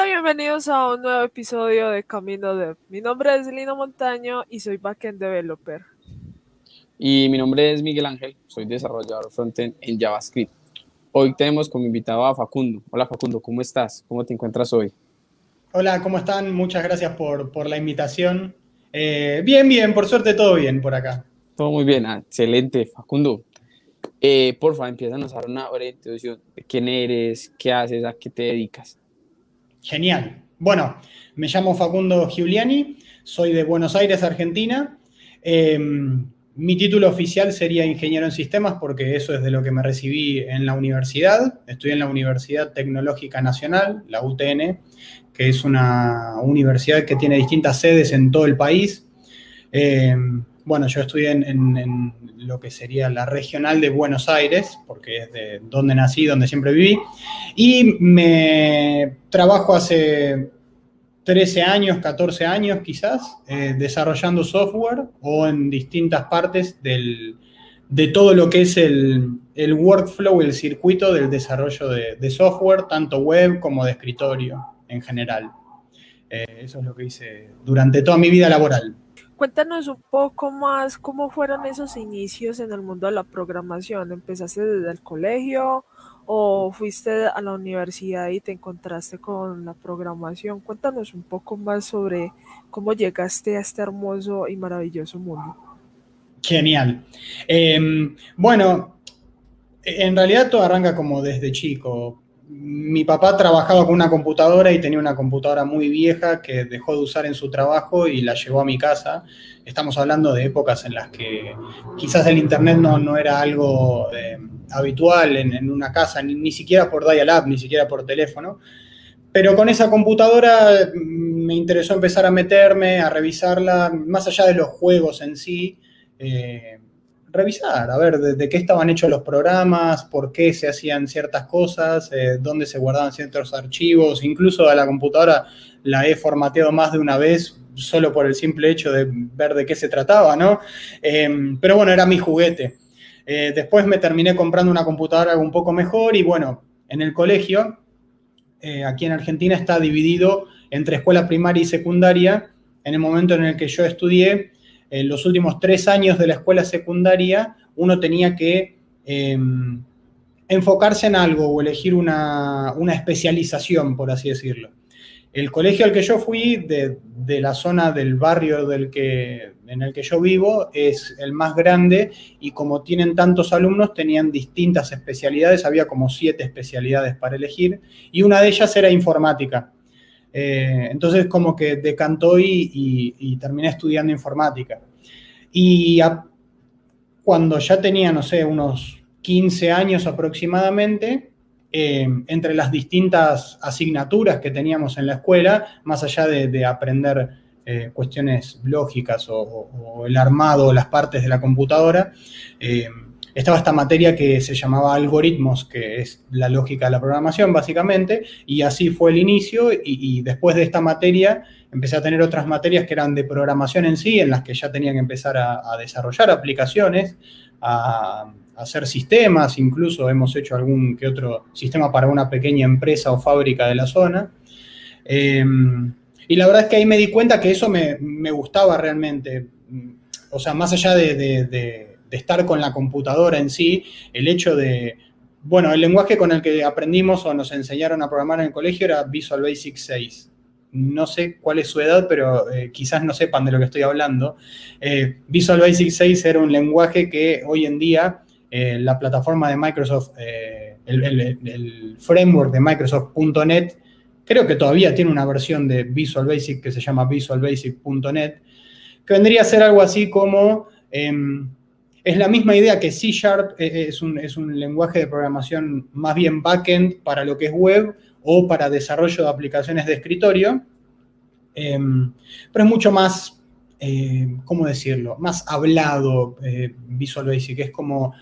Hola, bienvenidos a un nuevo episodio de Camino Dev. Mi nombre es Lino Montaño y soy backend developer. Y mi nombre es Miguel Ángel, soy desarrollador frontend en JavaScript. Hoy tenemos como invitado a Facundo. Hola Facundo, ¿cómo estás? ¿Cómo te encuentras hoy? Hola, ¿cómo están? Muchas gracias por, por la invitación. Eh, bien, bien, por suerte todo bien por acá. Todo muy bien, excelente. Facundo, eh, porfa, empieza a dar una breve introducción de quién eres, qué haces, a qué te dedicas. Genial. Bueno, me llamo Facundo Giuliani, soy de Buenos Aires, Argentina. Em, mi título oficial sería ingeniero en sistemas porque eso es de lo que me recibí en la universidad. Estudié en la Universidad Tecnológica Nacional, la UTN, que es una universidad que tiene distintas sedes en todo el país. Em, bueno, yo estudié en, lo que sería la regional de Buenos Aires, porque es de donde nací, donde siempre viví, y me trabajo hace 13 años, 14 años quizás, eh, desarrollando software o en distintas partes de todo lo que es el, workflow, el circuito del desarrollo de, software, tanto web como de escritorio en general. Eh, eso es lo que hice durante toda mi vida laboral. Cuéntanos un poco más cómo fueron esos inicios en el mundo de la programación. ¿Empezaste desde el colegio o fuiste a la universidad y te encontraste con la programación? Cuéntanos un poco más sobre cómo llegaste a este hermoso y maravilloso mundo. Genial. Em, bueno, en realidad todo arranca como desde chico mi papá trabajaba con una computadora y tenía una computadora muy vieja que dejó de usar en su trabajo y la llevó a mi casa. Estamos hablando de épocas en las que quizás el Internet no, era algo eh, habitual en, una casa, ni, siquiera por dial-up, ni siquiera por teléfono. Pero con esa computadora mm, me interesó empezar a meterme, a revisarla, más allá de los juegos en sí. Eh, revisar, a ver de, qué estaban hechos los programas, por qué se hacían ciertas cosas, eh, dónde se guardaban ciertos archivos, incluso a la computadora la he formateado más de una vez solo por el simple hecho de ver de qué se trataba, ¿no? Em, pero bueno, era mi juguete. Eh, después me terminé comprando una computadora un poco mejor y bueno, en el colegio, eh, aquí en Argentina está dividido entre escuela primaria y secundaria. En el momento en el que yo estudié, en los últimos tres años de la escuela secundaria uno tenía que em, enfocarse en algo o elegir una, especialización, por así decirlo. El colegio al que yo fui, de, la zona del barrio del que, en el que yo vivo, es el más grande y como tienen tantos alumnos, tenían distintas especialidades, había como siete especialidades para elegir y una de ellas era informática. Eh, entonces como que decantó y, terminé estudiando informática. Y cuando ya tenía, no sé, unos 15 años aproximadamente, eh, entre las distintas asignaturas que teníamos en la escuela, más allá de, aprender eh, cuestiones lógicas o, el armado o las partes de la computadora, estaba esta materia que se llamaba algoritmos, que es la lógica de la programación básicamente, y así fue el inicio y, después de esta materia empecé a tener otras materias que eran de programación en sí, en las que ya tenía que empezar a, desarrollar aplicaciones, a, hacer sistemas, incluso hemos hecho algún que otro sistema para una pequeña empresa o fábrica de la zona. Em, y la verdad es que ahí me di cuenta que eso me, gustaba realmente. O sea, más allá de de estar con la computadora en sí, el hecho de, bueno, el lenguaje con el que aprendimos o nos enseñaron a programar en el colegio era Visual Basic 6. No sé cuál es su edad, pero eh, quizás no sepan de lo que estoy hablando. Eh, Visual Basic 6 era un lenguaje que hoy en día eh, la plataforma de Microsoft, el, el, framework de Microsoft.NET, creo que todavía tiene una versión de Visual Basic que se llama Visual Basic.NET, que vendría a ser algo así como em, es la misma idea que C Sharp eh, es un, lenguaje de programación más bien backend para lo que es web o para desarrollo de aplicaciones de escritorio, em, pero es mucho más, eh, ¿cómo decirlo?, más hablado eh, Visual Basic. Es como,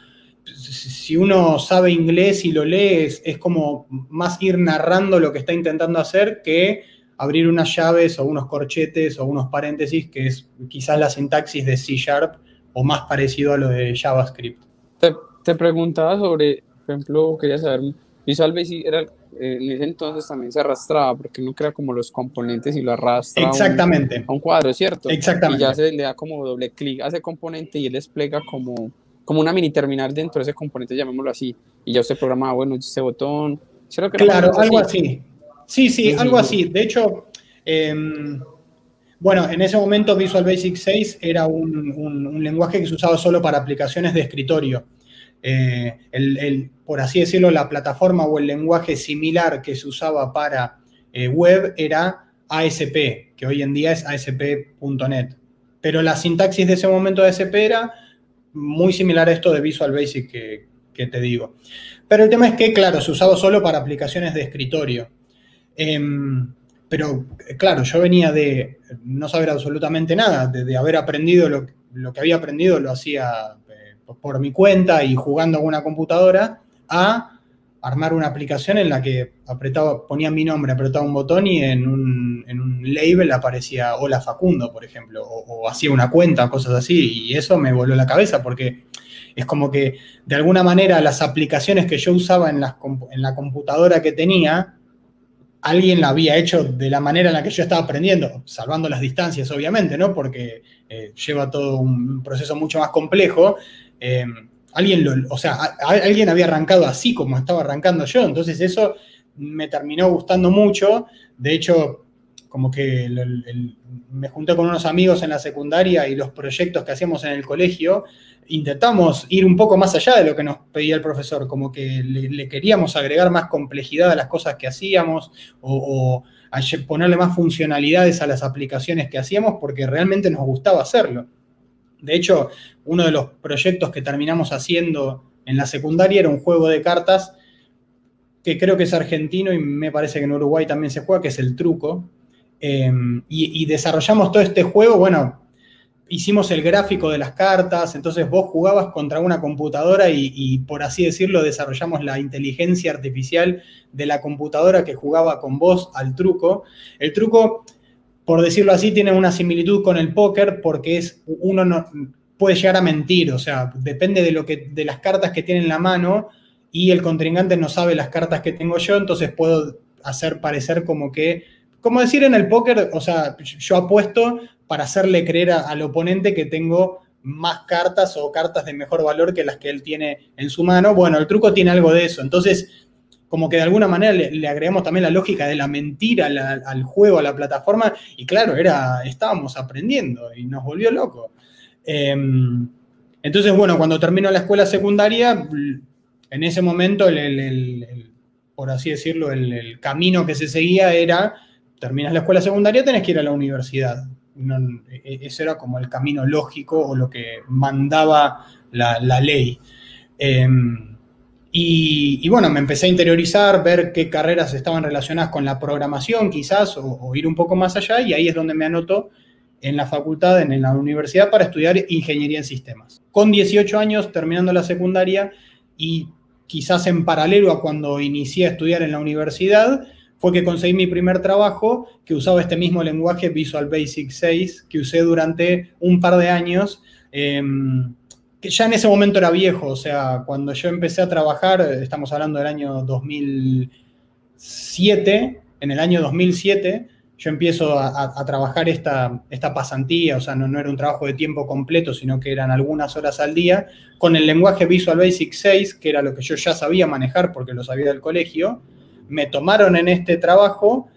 si uno sabe inglés y lo lee, es, es como más ir narrando lo que está intentando hacer que abrir unas llaves o unos corchetes o unos paréntesis, que es quizás la sintaxis de C Sharp o más parecido a lo de JavaScript. Te, te preguntaba sobre, por ejemplo, quería saber, Visual Basic era eh, en ese entonces también se arrastraba, porque uno crea como los componentes y lo arrastra Exactamente. A, un, a un cuadro, ¿cierto? Exactamente. Y ya se le da como doble clic a ese componente y él desplega como, como una mini terminal dentro de ese componente, llamémoslo así. Y ya usted programa, bueno, este botón. Que claro, algo así. Sí, sí, algo así. De hecho, em, bueno, en ese momento Visual Basic 6 era un, un, lenguaje que se usaba solo para aplicaciones de escritorio. Eh, el, por así decirlo, la plataforma o el lenguaje similar que se usaba para eh, web era ASP, que hoy en día es ASP.NET. Pero la sintaxis de ese momento de ASP era muy similar a esto de Visual Basic que, te digo. Pero el tema es que, claro, se usaba solo para aplicaciones de escritorio. Em, pero, claro, yo venía de no saber absolutamente nada, de, haber aprendido lo, lo, que había aprendido, lo hacía por mi cuenta y jugando con una computadora, a armar una aplicación en la que apretaba, ponía mi nombre, apretaba un botón y en un, en un label aparecía Hola Facundo, por ejemplo, o, hacía una cuenta, cosas así, y eso me voló la cabeza porque es como que de alguna manera las aplicaciones que yo usaba en, en la computadora que tenía, alguien la había hecho de la manera en la que yo estaba aprendiendo, salvando las distancias, obviamente, ¿no? Porque eh, lleva todo un proceso mucho más complejo, eh, alguien lo, o sea, alguien había arrancado así como estaba arrancando yo, entonces eso me terminó gustando mucho. De hecho, como que me junté con unos amigos en la secundaria y los proyectos que hacíamos en el colegio, intentamos ir un poco más allá de lo que nos pedía el profesor, como que le, queríamos agregar más complejidad a las cosas que hacíamos o, ponerle más funcionalidades a las aplicaciones que hacíamos porque realmente nos gustaba hacerlo. De hecho, uno de los proyectos que terminamos haciendo en la secundaria era un juego de cartas que creo que es argentino y me parece que en Uruguay también se juega, que es el truco. Em, y, desarrollamos todo este juego, bueno, hicimos el gráfico de las cartas, entonces vos jugabas contra una computadora y, por así decirlo desarrollamos la inteligencia artificial de la computadora que jugaba con vos al truco. El truco por decirlo así, tiene una similitud con el póker porque es, uno no, puede llegar a mentir, o sea, depende de, lo que, de las cartas que tiene en la mano y el contrincante no sabe las cartas que tengo yo, entonces puedo hacer parecer como que, como decir en el póker, o sea, yo apuesto para hacerle creer al oponente que tengo más cartas o cartas de mejor valor que las que él tiene en su mano. Bueno, el truco tiene algo de eso, entonces como que de alguna manera le, agregamos también la lógica de la mentira al juego, a la plataforma, y claro, era, estábamos aprendiendo y nos volvió loco. Em, entonces, bueno, cuando terminó la escuela secundaria, en ese momento, por así decirlo, el, camino que se seguía era, terminas la escuela secundaria, tenés que ir a la universidad. E, e, ese era como el camino lógico o lo que mandaba la, ley. Em, y, bueno, me empecé a interiorizar, ver qué carreras estaban relacionadas con la programación quizás, o, ir un poco más allá, y ahí es donde me anoto en la facultad, en, la universidad, para estudiar ingeniería en sistemas. Con 18 años, terminando la secundaria, y quizás en paralelo a cuando inicié a estudiar en la universidad, fue que conseguí mi primer trabajo que usaba este mismo lenguaje Visual Basic 6, que usé durante un par de años. Em, que ya en ese momento era viejo, o sea, cuando yo empecé a trabajar, estamos hablando del año 2007, en el año 2007 yo empiezo a, trabajar esta, esta, pasantía, o sea, no, no, era un trabajo de tiempo completo, sino que eran algunas horas al día, con el lenguaje Visual Basic 6, que era lo que yo ya sabía manejar porque lo sabía del colegio, me tomaron en este trabajo,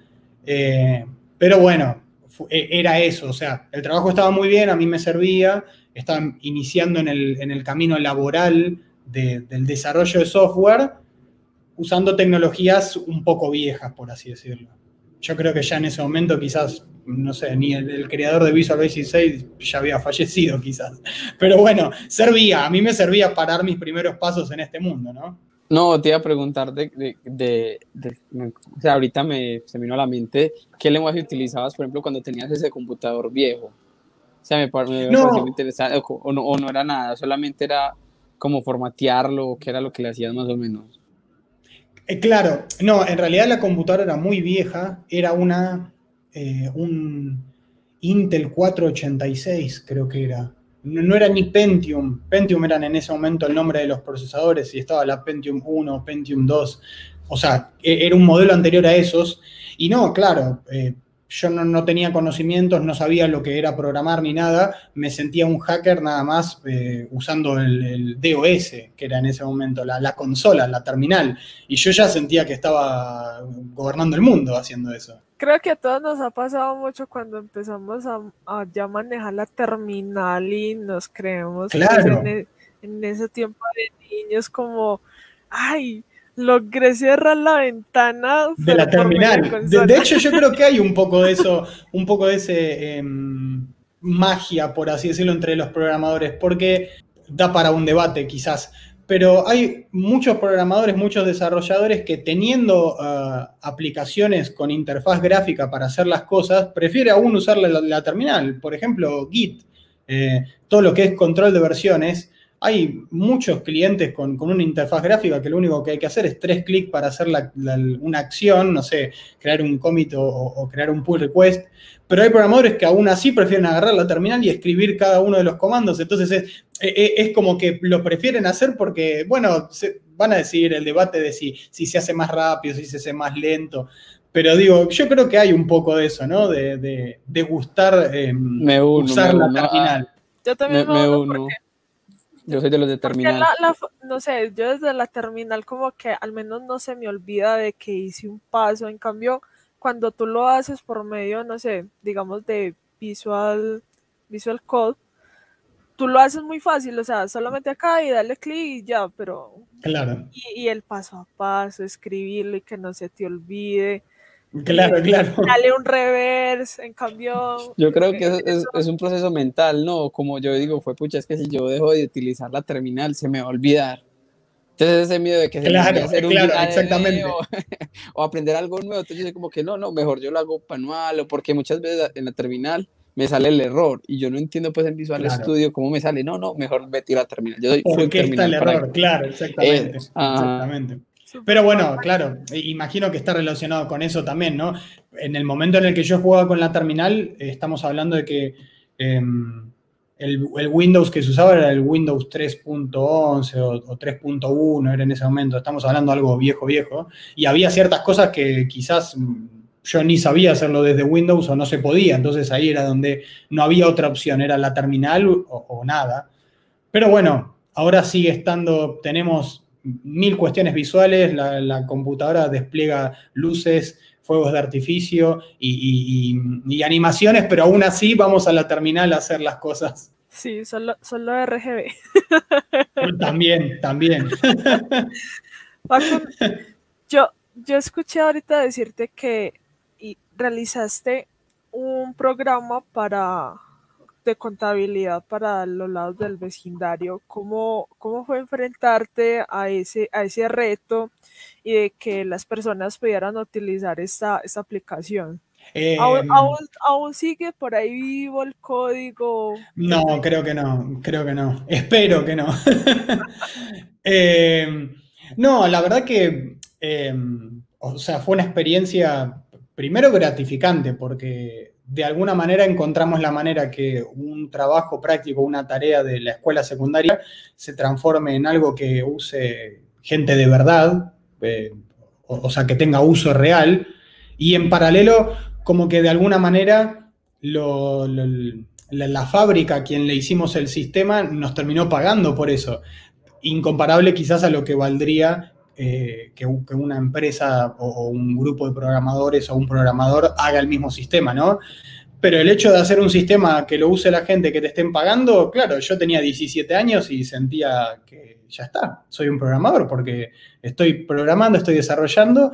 eh, pero bueno, e, era eso, o sea, el trabajo estaba muy bien, a mí me servía, están iniciando en el, camino laboral del desarrollo de software usando tecnologías un poco viejas, por así decirlo. Yo creo que ya en ese momento quizás, no sé, ni el, creador de Visual Basic 6 ya había fallecido quizás. Pero bueno, servía, a mí me servía para dar mis primeros pasos en este mundo, ¿no? No, te iba a preguntar de, de, o sea, ahorita me, se me vino a la mente, ¿qué lenguaje utilizabas, por ejemplo, cuando tenías ese computador viejo? O sea, me, pareció muy interesante, o, no, o, no, era nada, solamente era como formatearlo, que era lo que le hacías más o menos. Eh, claro, no, en realidad la computadora era muy vieja, era una, eh, un Intel 486 creo que era. No, no, era ni Pentium, Pentium eran en ese momento el nombre de los procesadores y estaba la Pentium 1, Pentium 2. o sea, e, era un modelo anterior a esos. Y no, claro, eh, yo no, tenía conocimientos, no sabía lo que era programar ni nada, me sentía un hacker nada más eh, usando el, DOS, que era en ese momento la, consola, la terminal, y yo ya sentía que estaba gobernando el mundo haciendo eso. Creo que a todos nos ha pasado mucho cuando empezamos a, ya manejar la terminal y nos creemos claro. en, en ese tiempo de niños como, ay, logré cerrar la ventana de la terminal. De, hecho, yo creo que hay un poco de eso, un poco de ese em, magia, por así decirlo, entre los programadores, porque da para un debate quizás. Pero hay muchos programadores, muchos desarrolladores que teniendo ah, aplicaciones con interfaz gráfica para hacer las cosas, prefiere aún usar la, terminal. Por ejemplo, Git, eh, todo lo que es control de versiones, hay muchos clientes con, una interfaz gráfica que lo único que hay que hacer es tres clics para hacer una acción, no sé, crear un commit o, crear un pull request. Pero hay programadores que aún así prefieren agarrar la terminal y escribir cada uno de los comandos. Entonces es, es, como que lo prefieren hacer porque, bueno, van a decir el debate de si, si se hace más rápido, si se hace más lento. Pero digo, yo creo que hay un poco de eso, ¿no? De, de, gustar em, usar la terminal. Yo también me, uno. Yo soy de los de terminal. no sé, yo desde la terminal como que al menos no se me olvida de que hice un paso. En cambio, cuando tú lo haces por medio, no sé, digamos de Visual, Visual Code, tú lo haces muy fácil, o sea, solamente acá y darle clic y ya, pero... Claro. Y, y, el paso a paso, escribirlo y que no se te olvide. Claro, claro. Dale un reverse, en cambio. Yo creo que es, es, un proceso mental, ¿no? Como yo digo, fue pucha, es que si yo dejo de utilizar la terminal, se me va a olvidar. Entonces ese miedo de que se claro, hacer un claro, exactamente. O, aprender algo nuevo, entonces yo como que no, no, mejor yo lo hago manual, o porque muchas veces en la terminal me sale el error y yo no entiendo pues en Visual Studio cómo me sale, no, no, mejor vete a la terminal. Yo doy ¿Por qué está el error? Claro, exactamente. Eh, exactamente. Pero bueno, claro, imagino que está relacionado con eso también, ¿no? En el momento en el que yo jugaba con la terminal, estamos hablando de que em, el, Windows que se usaba era el Windows 3.11 o, 3.1, era en ese momento, estamos hablando de algo viejo, viejo, y había ciertas cosas que quizás yo ni sabía hacerlo desde Windows o no se podía, entonces ahí era donde no había otra opción, era la terminal o, o nada. Pero bueno, ahora sigue estando, tenemos mil cuestiones visuales, la, computadora despliega luces, fuegos de artificio y, animaciones, pero aún así vamos a la terminal a hacer las cosas. Sí, solo, solo RGB. También, también. yo, yo escuché ahorita decirte que realizaste un programa para de contabilidad para los lados del vecindario, ¿cómo, cómo fue enfrentarte a ese, a ese reto y de que las personas pudieran utilizar esta, esta aplicación? Em, ¿Aún, sigue por ahí vivo el código? No, creo que no, creo que no. Espero que no. Em, no, la verdad que, em, o sea, fue una experiencia primero gratificante porque de alguna manera encontramos la manera que un trabajo práctico, una tarea de la escuela secundaria se transforme en algo que use gente de verdad, eh, o, sea, que tenga uso real, y en paralelo, como que de alguna manera la, fábrica a quien le hicimos el sistema nos terminó pagando por eso, incomparable quizás a lo que valdría eh, que, una empresa o, un grupo de programadores o un programador haga el mismo sistema, ¿no? Pero el hecho de hacer un sistema que lo use la gente que te estén pagando, claro, yo tenía 17 años y sentía que ya está, soy un programador porque estoy programando, estoy desarrollando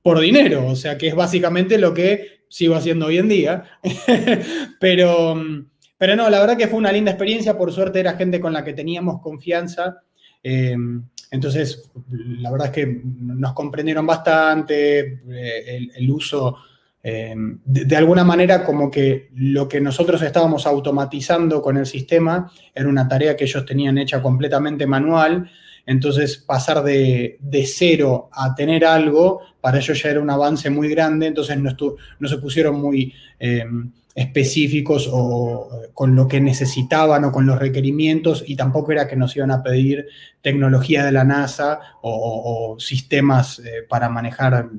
por dinero, o sea que es básicamente lo que sigo haciendo hoy en día. pero, pero no, la verdad que fue una linda experiencia, por suerte era gente con la que teníamos confianza. Eh, entonces, la verdad es que nos comprendieron bastante, eh, el, uso, eh, de, alguna manera como que lo que nosotros estábamos automatizando con el sistema era una tarea que ellos tenían hecha completamente manual. Entonces pasar de, cero a tener algo, para ellos ya era un avance muy grande, entonces no, no se pusieron muy em, específicos o con lo que necesitaban o con los requerimientos y tampoco era que nos iban a pedir tecnología de la NASA o, sistemas eh, para manejar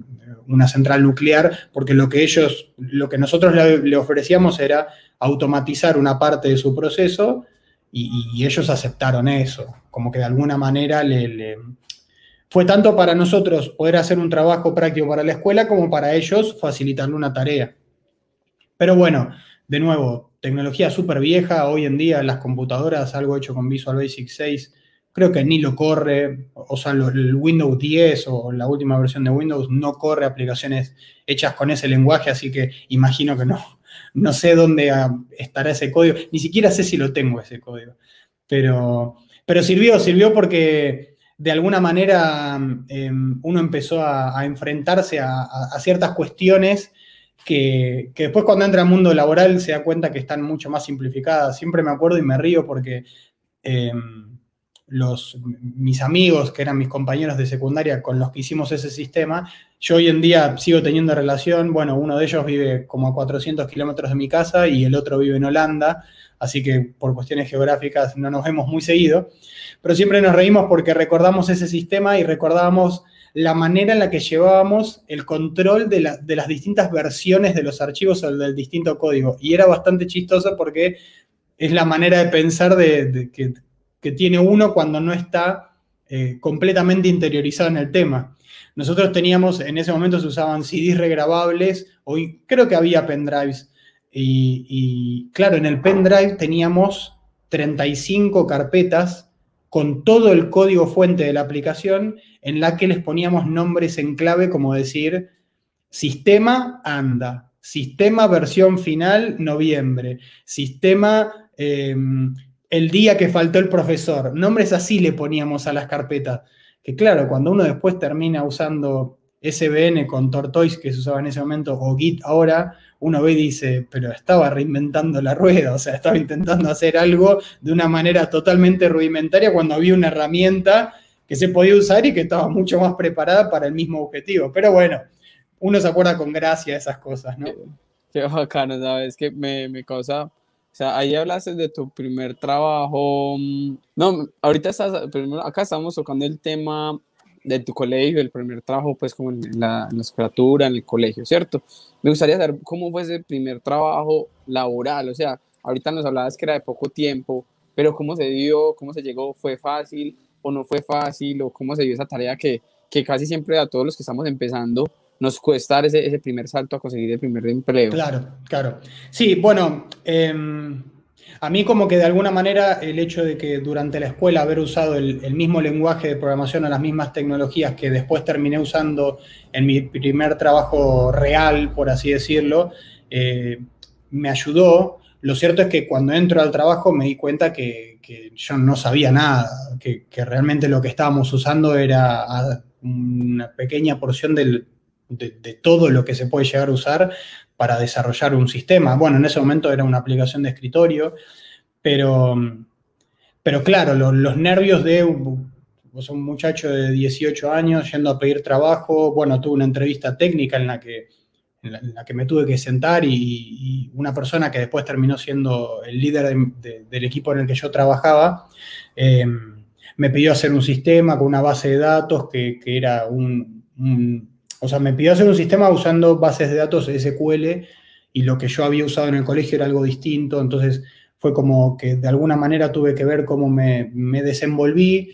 una central nuclear, porque lo que ellos, lo que nosotros le, ofrecíamos era automatizar una parte de su proceso y, ellos aceptaron eso, como que de alguna manera le, fue tanto para nosotros poder hacer un trabajo práctico para la escuela como para ellos facilitarle una tarea. Pero bueno, de nuevo, tecnología súper vieja, hoy en día las computadoras, algo hecho con Visual Basic 6, creo que ni lo corre, o sea, el Windows 10 o la última versión de Windows no corre aplicaciones hechas con ese lenguaje, así que imagino que no, no sé dónde ah, estará ese código, ni siquiera sé si lo tengo ese código, pero, pero sirvió, sirvió porque de alguna manera em, uno empezó a, enfrentarse a, ciertas cuestiones que, después cuando entra al mundo laboral se da cuenta que están mucho más simplificadas. Siempre me acuerdo y me río porque em, los, mis amigos, que eran mis compañeros de secundaria con los que hicimos ese sistema, yo hoy en día sigo teniendo relación. Bueno, uno de ellos vive como a 400 kilómetros de mi casa y el otro vive en Holanda, así que por cuestiones geográficas no nos vemos muy seguido. Pero siempre nos reímos porque recordamos ese sistema y recordábamos la manera en la que llevábamos el control de, las distintas versiones de los archivos o del distinto código. Y era bastante chistoso porque es la manera de pensar de, que, tiene uno cuando no está eh, completamente interiorizado en el tema. Nosotros teníamos, en ese momento se usaban CDs regrabables, hoy creo que había pendrives. Y, y claro, en el pendrive teníamos 35 carpetas con todo el código fuente de la aplicación en la que les poníamos nombres en clave como decir sistema anda, sistema versión final noviembre, sistema em, el día que faltó el profesor, nombres así le poníamos a las carpetas, que claro, cuando uno después termina usando SBN con Tortoise que se usaba en ese momento o Git ahora, uno ve y dice, pero estaba reinventando la rueda, o sea, estaba intentando hacer algo de una manera totalmente rudimentaria cuando había una herramienta que se podía usar y que estaba mucho más preparada para el mismo objetivo. Pero bueno, uno se acuerda con gracia de esas cosas, ¿no? Qué, bacano, ¿sabes? Que me, me causa o sea, ahí hablaste de tu primer trabajo. Mm, no, ahorita estás, acá estamos tocando el tema de tu colegio, el primer trabajo, pues como en la, en en el colegio, ¿cierto? Me gustaría saber cómo fue ese primer trabajo laboral, o sea, ahorita nos hablabas que era de poco tiempo, pero cómo se dio, cómo se llegó, fue fácil o no fue fácil, o cómo se dio esa tarea que, que casi siempre a todos los que estamos empezando nos cuesta dar ese, ese primer salto a conseguir el primer empleo. Claro, claro. Sí, bueno, eh, a mí como que de alguna manera el hecho de que durante la escuela haber usado el, mismo lenguaje de programación o las mismas tecnologías que después terminé usando en mi primer trabajo real, por así decirlo, eh, me ayudó. Lo cierto es que cuando entro al trabajo me di cuenta que, yo no sabía nada, que, realmente lo que estábamos usando era una pequeña porción de, todo lo que se puede llegar a usar para desarrollar un sistema. Bueno, en ese momento era una aplicación de escritorio, pero, pero claro, los, nervios de un, muchacho de 18 años yendo a pedir trabajo, bueno, tuve una entrevista técnica en la que, en la, que me tuve que sentar y, una persona que después terminó siendo el líder del equipo en el que yo trabajaba, em, me pidió hacer un sistema con una base de datos que, era un o sea, me pidió hacer un sistema usando bases de datos SQL y lo que yo había usado en el colegio era algo distinto, entonces fue como que de alguna manera tuve que ver cómo me, desenvolví.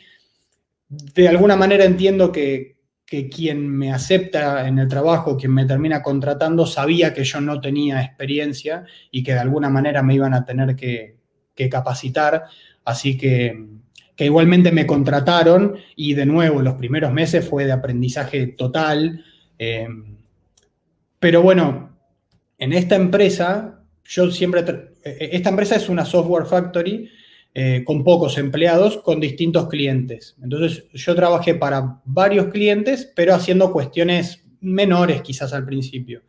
De alguna manera entiendo que, quien me acepta en el trabajo, quien me termina contratando, sabía que yo no tenía experiencia y que de alguna manera me iban a tener que, capacitar, así que, que igualmente me contrataron y de nuevo los primeros meses fue de aprendizaje total, eh, pero bueno, en esta empresa, yo siempre, eh, esta empresa es una software factory eh, con pocos empleados, con distintos clientes. Entonces yo trabajé para varios clientes, pero haciendo cuestiones menores quizás al principio.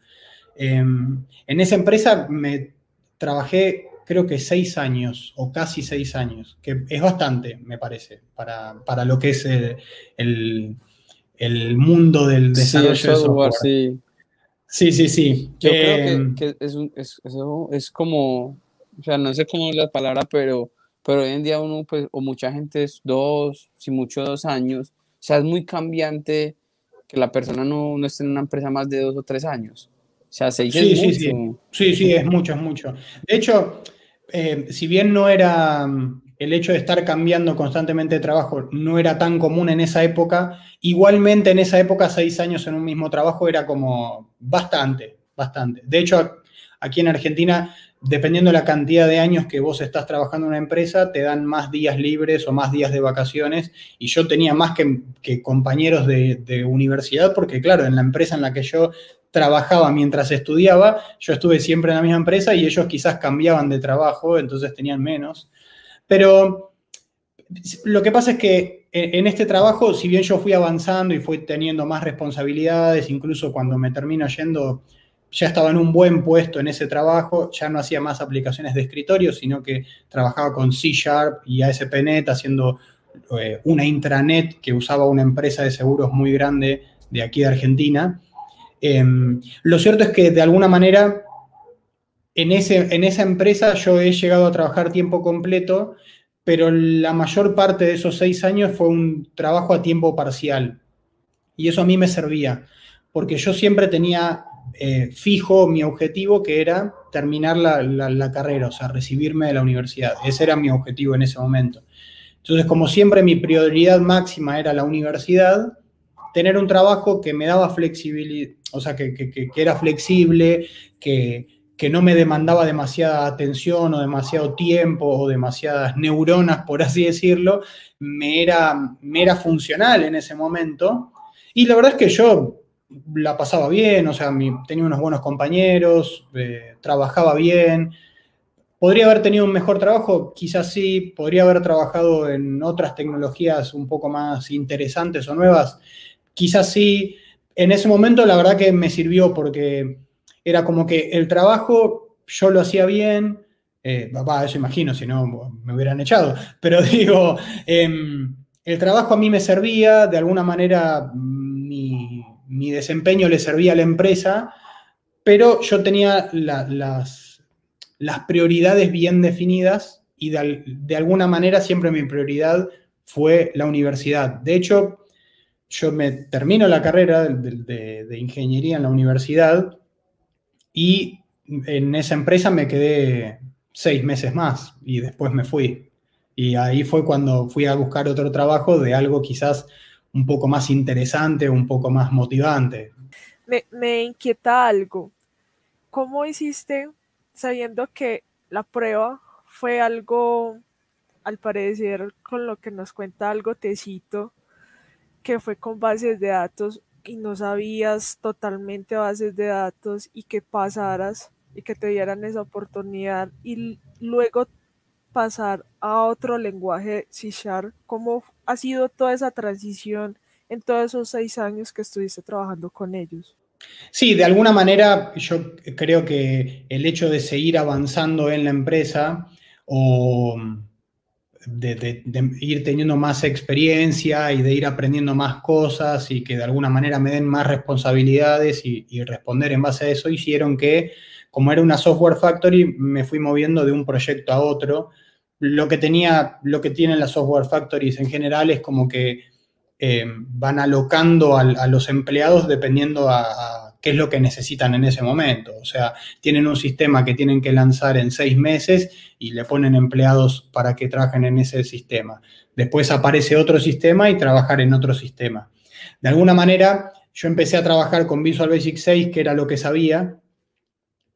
en esa empresa me trabajé creo que seis años o casi seis años, que es bastante, me parece, para, lo que es el, mundo del desarrollo de software. Sí. sí, sí, sí. Yo creo que, eh, es, es, como, o sea, no sé cómo es la palabra, pero, pero hoy en día uno, pues, o mucha gente es dos, si mucho dos años, o sea, es muy cambiante que la persona no, no esté en una empresa más de dos o tres años. O sea, seis sí, sí, Sí. sí, sí, es mucho, es mucho. De hecho, eh, si bien no era mm, el hecho de estar cambiando constantemente de trabajo, no era tan común en esa época, igualmente en esa época seis años en un mismo trabajo era como bastante, bastante. De hecho, aquí en Argentina, dependiendo de la cantidad de años que vos estás trabajando en una empresa, te dan más días libres o más días de vacaciones. Y yo tenía más que, compañeros de, universidad, porque claro, en la empresa en la que yo trabajaba mientras estudiaba, yo estuve siempre en la misma empresa y ellos quizás cambiaban de trabajo, entonces tenían menos. Pero lo que pasa es que en este trabajo, si bien yo fui avanzando y fui teniendo más responsabilidades, incluso cuando me termino yendo, ya estaba en un buen puesto en ese trabajo, ya no hacía más aplicaciones de escritorio, sino que trabajaba con C Sharp y ASP.NET haciendo eh, una intranet que usaba una empresa de seguros muy grande de aquí de Argentina. Em, lo cierto es que de alguna manera en, ese, en esa empresa yo he llegado a trabajar tiempo completo, pero la mayor parte de esos seis años fue un trabajo a tiempo parcial. Y eso a mí me servía, porque yo siempre tenía eh, fijo mi objetivo, que era terminar la, carrera, o sea, recibirme de la universidad. Ese era mi objetivo en ese momento. Entonces, como siempre, mi prioridad máxima era la universidad, tener un trabajo que me daba flexibilidad, o sea, que, era flexible, que, no me demandaba demasiada atención o demasiado tiempo o demasiadas neuronas, por así decirlo, me era, me era funcional en ese momento. Y la verdad es que yo la pasaba bien, o sea, tenía unos buenos compañeros, eh, trabajaba bien. ¿Podría haber tenido un mejor trabajo? Quizás sí. ¿Podría haber trabajado en otras tecnologías un poco más interesantes o nuevas? Quizás sí en ese momento la verdad que me sirvió porque era como que el trabajo yo lo hacía bien, eh, eso imagino, si no me hubieran echado, pero digo, em, el trabajo a mí me servía, de alguna manera mi, desempeño le servía a la empresa, pero yo tenía las, las, prioridades bien definidas y de alguna manera siempre mi prioridad fue la universidad. De hecho, yo me termino la carrera de, ingeniería en la universidad y en esa empresa me quedé seis meses más y después me fui. Y ahí fue cuando fui a buscar otro trabajo de algo quizás un poco más interesante, un poco más motivante. Me, me inquieta algo. ¿Cómo hiciste sabiendo que la prueba fue algo, al parecer, con lo que nos cuenta algo tecito, que fue con bases de datos y no sabías totalmente bases de datos y que pasaras y que te dieran esa oportunidad y luego pasar a otro lenguaje C Sharp, ¿cómo ha sido toda esa transición en todos esos seis años que estuviste trabajando con ellos? Sí, de alguna manera yo creo que el hecho de seguir avanzando en la empresa o de, ir teniendo más experiencia y de ir aprendiendo más cosas y que de alguna manera me den más responsabilidades y, responder en base a eso, hicieron que, como era una software factory, me fui moviendo de un proyecto a otro. Lo que tenía, lo que tienen las software factories en general es como que eh, van alocando a, los empleados dependiendo a qué es lo que necesitan en ese momento. O sea, tienen un sistema que tienen que lanzar en seis meses y le ponen empleados para que trabajen en ese sistema. Después aparece otro sistema y trabajar en otro sistema. De alguna manera, yo empecé a trabajar con Visual Basic 6, que era lo que sabía.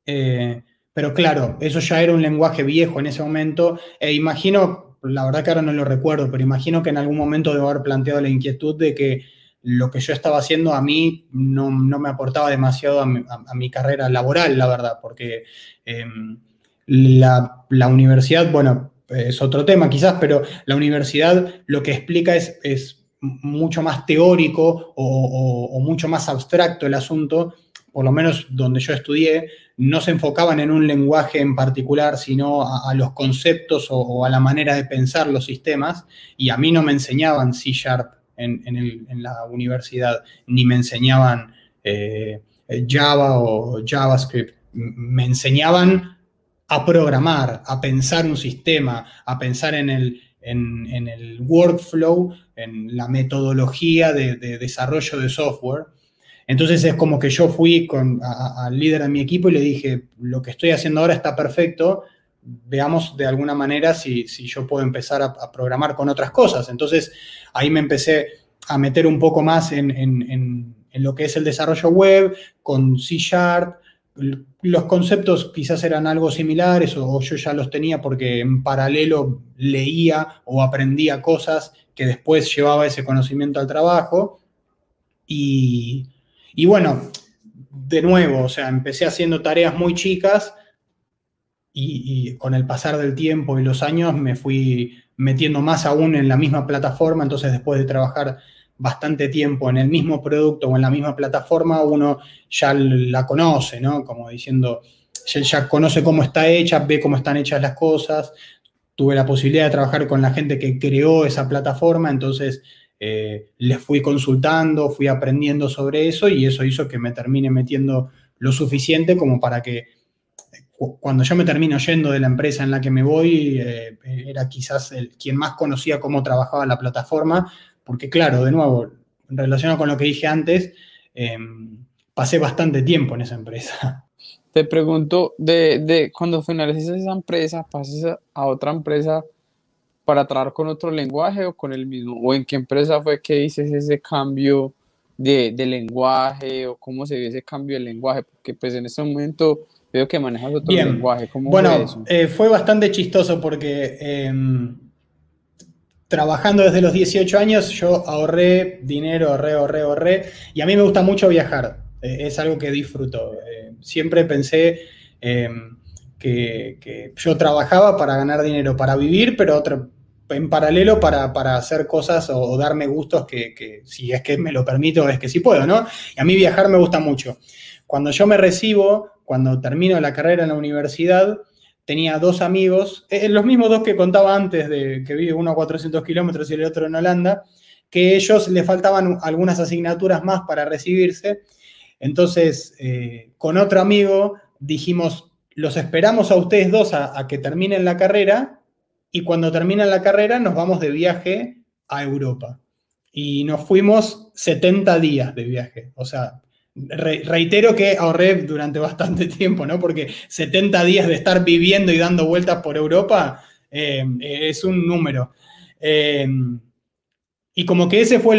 Eh, pero claro, eso ya era un lenguaje viejo en ese momento. E imagino, la verdad que ahora no lo recuerdo, pero imagino que en algún momento debo haber planteado la inquietud de que lo que yo estaba haciendo a mí no, me aportaba demasiado a mi, carrera laboral, la verdad, porque em, la, universidad, bueno, es otro tema quizás, pero la universidad lo que explica es, es mucho más teórico o, mucho más abstracto el asunto, por lo menos donde yo estudié, no se enfocaban en un lenguaje en particular, sino a, los conceptos o, a la manera de pensar los sistemas, y a mí no me enseñaban C Sharp en, la universidad, ni me enseñaban eh, Java o JavaScript, me enseñaban a programar, a pensar un sistema, a pensar en el, en, el workflow, en la metodología de, desarrollo de software. Entonces es como que yo fui con, al líder de mi equipo y le dije, lo que estoy haciendo ahora está perfecto, veamos de alguna manera si, yo puedo empezar a, programar con otras cosas. Entonces ahí me empecé a meter un poco más en, en lo que es el desarrollo web, con C Sharp, los conceptos quizás eran algo similares o, yo ya los tenía porque en paralelo leía o aprendía cosas que después llevaba ese conocimiento al trabajo. Y, bueno, de nuevo, o sea, empecé haciendo tareas muy chicas y, y, con el pasar del tiempo y los años me fui metiendo más aún en la misma plataforma, entonces después de trabajar bastante tiempo en el mismo producto o en la misma plataforma, uno ya la conoce, ¿no? Como diciendo, ya, conoce cómo está hecha, ve cómo están hechas las cosas. Tuve la posibilidad de trabajar con la gente que creó esa plataforma, entonces eh, les fui consultando, fui aprendiendo sobre eso y eso hizo que me termine metiendo lo suficiente como para que cuando yo me termino yendo de la empresa en la que me voy, eh, era quizás el, quien más conocía cómo trabajaba la plataforma, porque claro, de nuevo, relacionado con lo que dije antes, em, pasé bastante tiempo en esa empresa. Te pregunto, de, de cuando finalices esa empresa, ¿pasas a otra empresa para trabajar con otro lenguaje o con el mismo? ¿O en qué empresa fue que hice ese cambio de, de lenguaje o cómo se vio ese cambio de lenguaje? Porque pues en este momento veo que manejas otro lenguaje. ¿Cómo bueno, fue, eso? Eh, fue bastante chistoso porque... Em, trabajando desde los 18 años, yo ahorré dinero, ahorré, ahorré, ahorré, y a mí me gusta mucho viajar, eh, es algo que disfruto. Eh, siempre pensé em, que, yo trabajaba para ganar dinero, para vivir, pero en paralelo para, hacer cosas o, darme gustos que, si es que me lo permito, es que sí puedo, ¿no? Y a mí viajar me gusta mucho. Cuando yo me recibo, cuando termino la carrera en la universidad, tenía dos amigos, eh, los mismos dos que contaba antes, de que vive uno a 400 kilómetros y el otro en Holanda, que ellos le faltaban algunas asignaturas más para recibirse. Entonces, eh, con otro amigo dijimos, los esperamos a ustedes dos a que terminen la carrera y cuando terminen la carrera nos vamos de viaje a Europa. Y nos fuimos 70 días de viaje. O sea, reitero que ahorré durante bastante tiempo, ¿no? Porque 70 días de estar viviendo y dando vueltas por Europa eh, es un número. Eh, y como que ese fue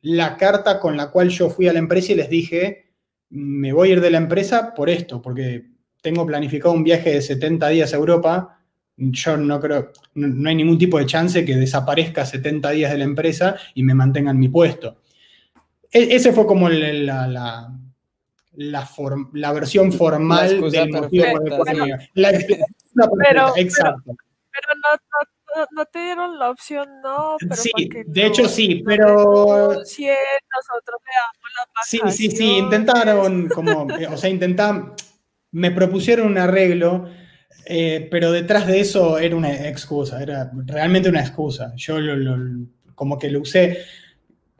la, carta con la cual yo fui a la empresa y les dije, me voy a ir de la empresa por esto, porque tengo planificado un viaje de 70 días a Europa. Yo no creo, no, hay ningún tipo de chance que desaparezca 70 días de la empresa y me mantengan mi puesto. E-, ese fue como la, la, la, versión formal del motivo de La pero, exacto. Pero, no, no, te dieron la opción, no. Pero sí, de hecho sí, pero. Si nosotros veamos la Sí, sí, sí, intentaron, como, eh, o sea, intentaron, me propusieron un arreglo. Eh, pero detrás de eso era una excusa, era realmente una excusa. Yo como que lo usé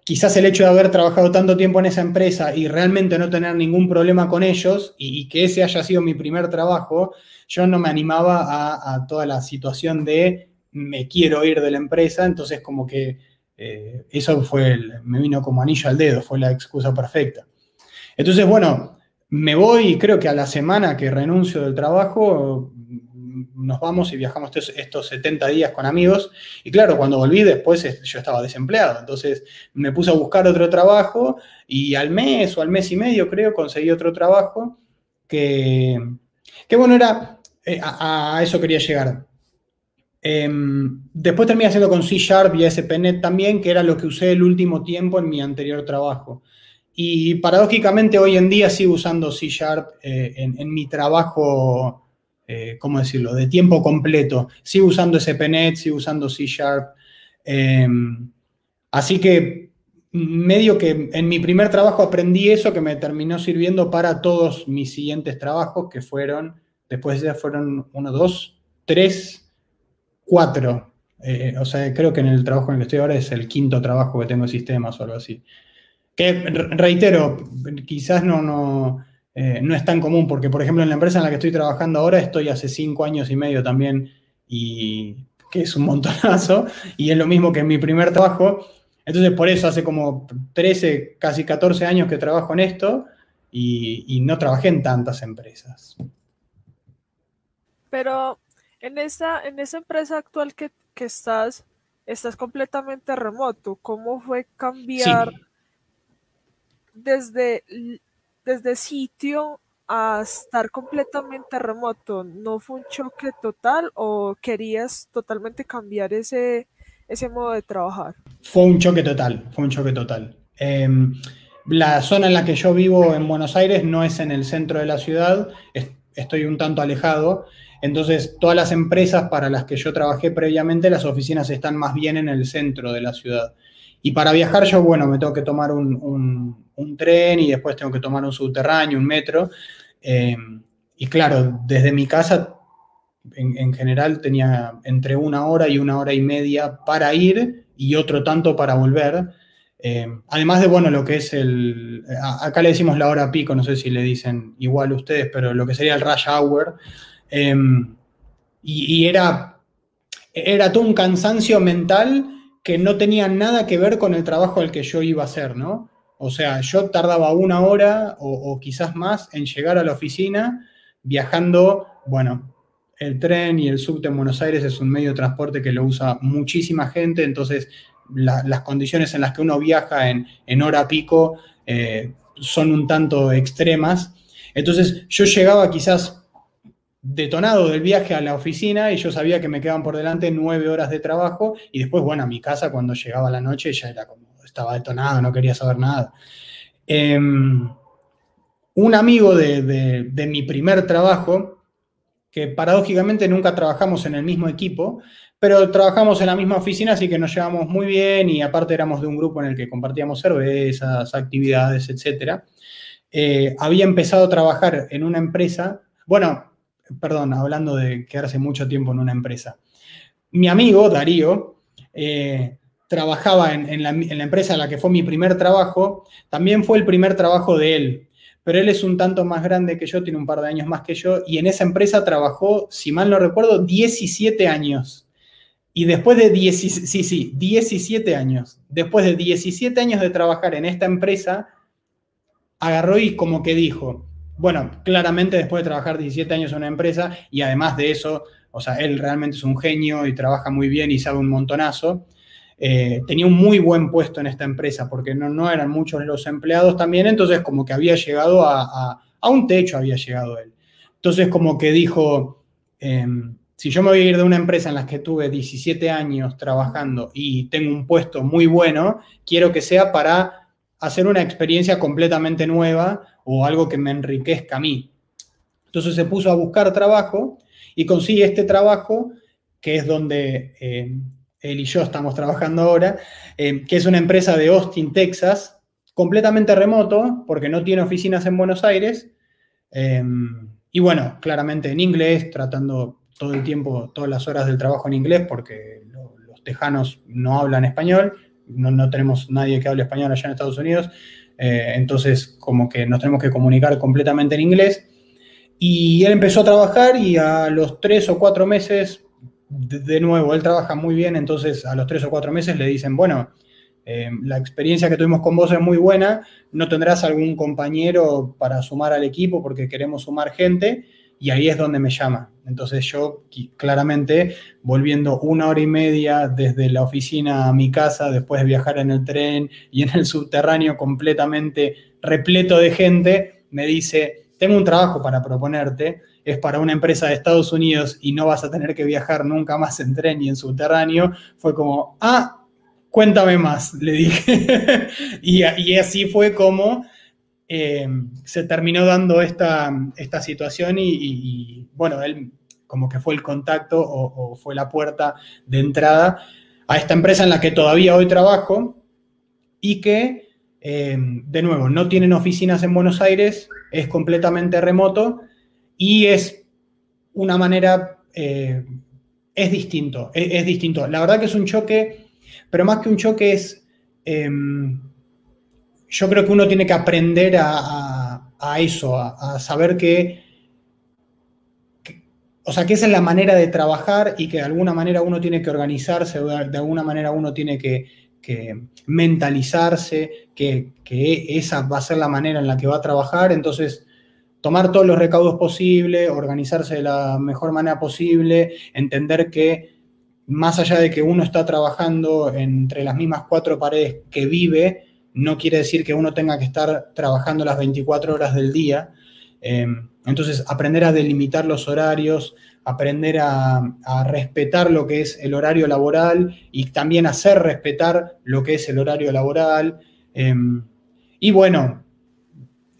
quizás el hecho de haber trabajado tanto tiempo en esa empresa y realmente no tener ningún problema con ellos y, que ese haya sido mi primer trabajo, yo no me animaba a, toda la situación de me quiero ir de la empresa, entonces como que eh, eso fue, me vino como anillo al dedo, fue la excusa perfecta. Entonces, bueno, me voy, creo que a la semana que renuncio del trabajo, nos vamos y viajamos estos, 70 días con amigos. Y claro, cuando volví después yo estaba desempleado. Entonces me puse a buscar otro trabajo y al mes o al mes y medio creo conseguí otro trabajo que, que bueno, era, eh, a, eso quería llegar. Em, después terminé haciendo con C Sharp y ASP.NET también, que era lo que usé el último tiempo en mi anterior trabajo. Y paradójicamente hoy en día sigo usando C Sharp eh, en, en, mi trabajo eh, ¿cómo decirlo?, de tiempo completo. Sigo usando SPNet, sigo usando C Sharp. Em, así que medio que en mi primer trabajo aprendí eso que me terminó sirviendo para todos mis siguientes trabajos, que fueron, después ya fueron uno, dos, tres, cuatro. Eh, o sea, creo que en el trabajo en el que estoy ahora es el quinto trabajo que tengo en sistemas o algo así. Que reitero, quizás no, no, eh, no es tan común, porque por ejemplo en la empresa en la que estoy trabajando ahora estoy hace cinco años y medio también, y que es un montonazo, y es lo mismo que en mi primer trabajo. Entonces por eso hace como 13, casi 14 años que trabajo en esto y, no trabajé en tantas empresas. Pero en esa, en esa empresa actual que, estás, estás completamente remoto. ¿Cómo fue cambiar desde desde sitio a estar completamente remoto, ¿no fue un choque total o querías totalmente cambiar ese, ese modo de trabajar? Fue un choque total, fue un choque total. Em, la zona en la que yo vivo en Buenos Aires no es en el centro de la ciudad, estoy un tanto alejado, entonces todas las empresas para las que yo trabajé previamente, las oficinas están más bien en el centro de la ciudad. Y para viajar yo, bueno, me tengo que tomar un, tren y después tengo que tomar un subterráneo, un metro. Eh, y claro, desde mi casa, en, general, tenía entre una hora y una hora y media para ir y otro tanto para volver. Eh, además de, bueno, lo que es el... Acá le decimos la hora pico, no sé si le dicen igual ustedes, pero lo que sería el rush hour. Eh, y, y era, era todo un cansancio mental que no tenía nada que ver con el trabajo al que yo iba a hacer, ¿no? O sea, yo tardaba una hora o, quizás más en llegar a la oficina viajando, bueno, el tren y el subte en Buenos Aires es un medio de transporte que lo usa muchísima gente, entonces las condiciones en las que uno viaja en, hora pico eh, son un tanto extremas. Entonces yo llegaba quizás detonado del viaje a la oficina y yo sabía que me quedaban por delante nueve horas de trabajo y después, bueno, a mi casa cuando llegaba la noche ya era como, estaba detonado, no quería saber nada. Em, un amigo de, de, mi primer trabajo, que paradójicamente nunca trabajamos en el mismo equipo, pero trabajamos en la misma oficina, así que nos llevamos muy bien y aparte éramos de un grupo en el que compartíamos cervezas, actividades, etc. Eh, había empezado a trabajar en una empresa, bueno, perdón, hablando de quedarse mucho tiempo en una empresa. Mi amigo, Darío, eh, trabajaba en, la, empresa en la que fue mi primer trabajo, también fue el primer trabajo de él, pero él es un tanto más grande que yo, tiene un par de años más que yo, y en esa empresa trabajó, si mal no recuerdo, 17 años. Y después de 17, sí, sí, 17 años, después de 17 años de trabajar en esta empresa, agarró y como que dijo, bueno, claramente después de trabajar 17 años en una empresa y además de eso, o sea, él realmente es un genio y trabaja muy bien y sabe un montonazo. Eh, tenía un muy buen puesto en esta empresa porque no, eran muchos los empleados también, entonces como que había llegado a, un techo, había llegado él. Entonces como que dijo, em, si yo me voy a ir de una empresa en la que tuve 17 años trabajando y tengo un puesto muy bueno, quiero que sea para hacer una experiencia completamente nueva o algo que me enriquezca a mí. Entonces se puso a buscar trabajo y consigue este trabajo, que es donde eh, él y yo estamos trabajando ahora, eh, que es una empresa de Austin, Texas, completamente remoto, porque no tiene oficinas en Buenos Aires. Eh, y bueno, claramente en inglés, tratando todo el tiempo, todas las horas del trabajo en inglés, porque los tejanos no hablan español, no, no tenemos nadie que hable español allá en Estados Unidos. Eh, entonces, como que nos tenemos que comunicar completamente en inglés. Y él empezó a trabajar y a los tres o cuatro meses, de, nuevo, él trabaja muy bien, entonces a los tres o cuatro meses le dicen, bueno, eh, la experiencia que tuvimos con vos es muy buena, no tendrás algún compañero para sumar al equipo porque queremos sumar gente y ahí es donde me llama. Entonces yo claramente volviendo una hora y media desde la oficina a mi casa, después de viajar en el tren y en el subterráneo completamente repleto de gente, me dice, tengo un trabajo para proponerte, es para una empresa de Estados Unidos y no vas a tener que viajar nunca más en tren y en subterráneo. Fue como, ah, cuéntame más, le dije. y, y así fue como eh, se terminó dando esta, esta situación y, bueno, él como que fue el contacto o, fue la puerta de entrada a esta empresa en la que todavía hoy trabajo, y que, eh, de nuevo, no tienen oficinas en Buenos Aires, es completamente remoto y es una manera, eh, es distinto, es, distinto. La verdad que es un choque, pero más que un choque es, em, yo creo que uno tiene que aprender a, eso, a, saber que, o sea, que esa es la manera de trabajar y que de alguna manera uno tiene que organizarse, de alguna manera uno tiene que, mentalizarse, que, que, esa va a ser la manera en la que va a trabajar. Entonces, tomar todos los recaudos posibles, organizarse de la mejor manera posible, entender que más allá de que uno está trabajando entre las mismas cuatro paredes que vive, no quiere decir que uno tenga que estar trabajando las 24 horas del día. Eh, entonces, aprender a delimitar los horarios, aprender a, respetar lo que es el horario laboral y también hacer respetar lo que es el horario laboral. Eh, y bueno,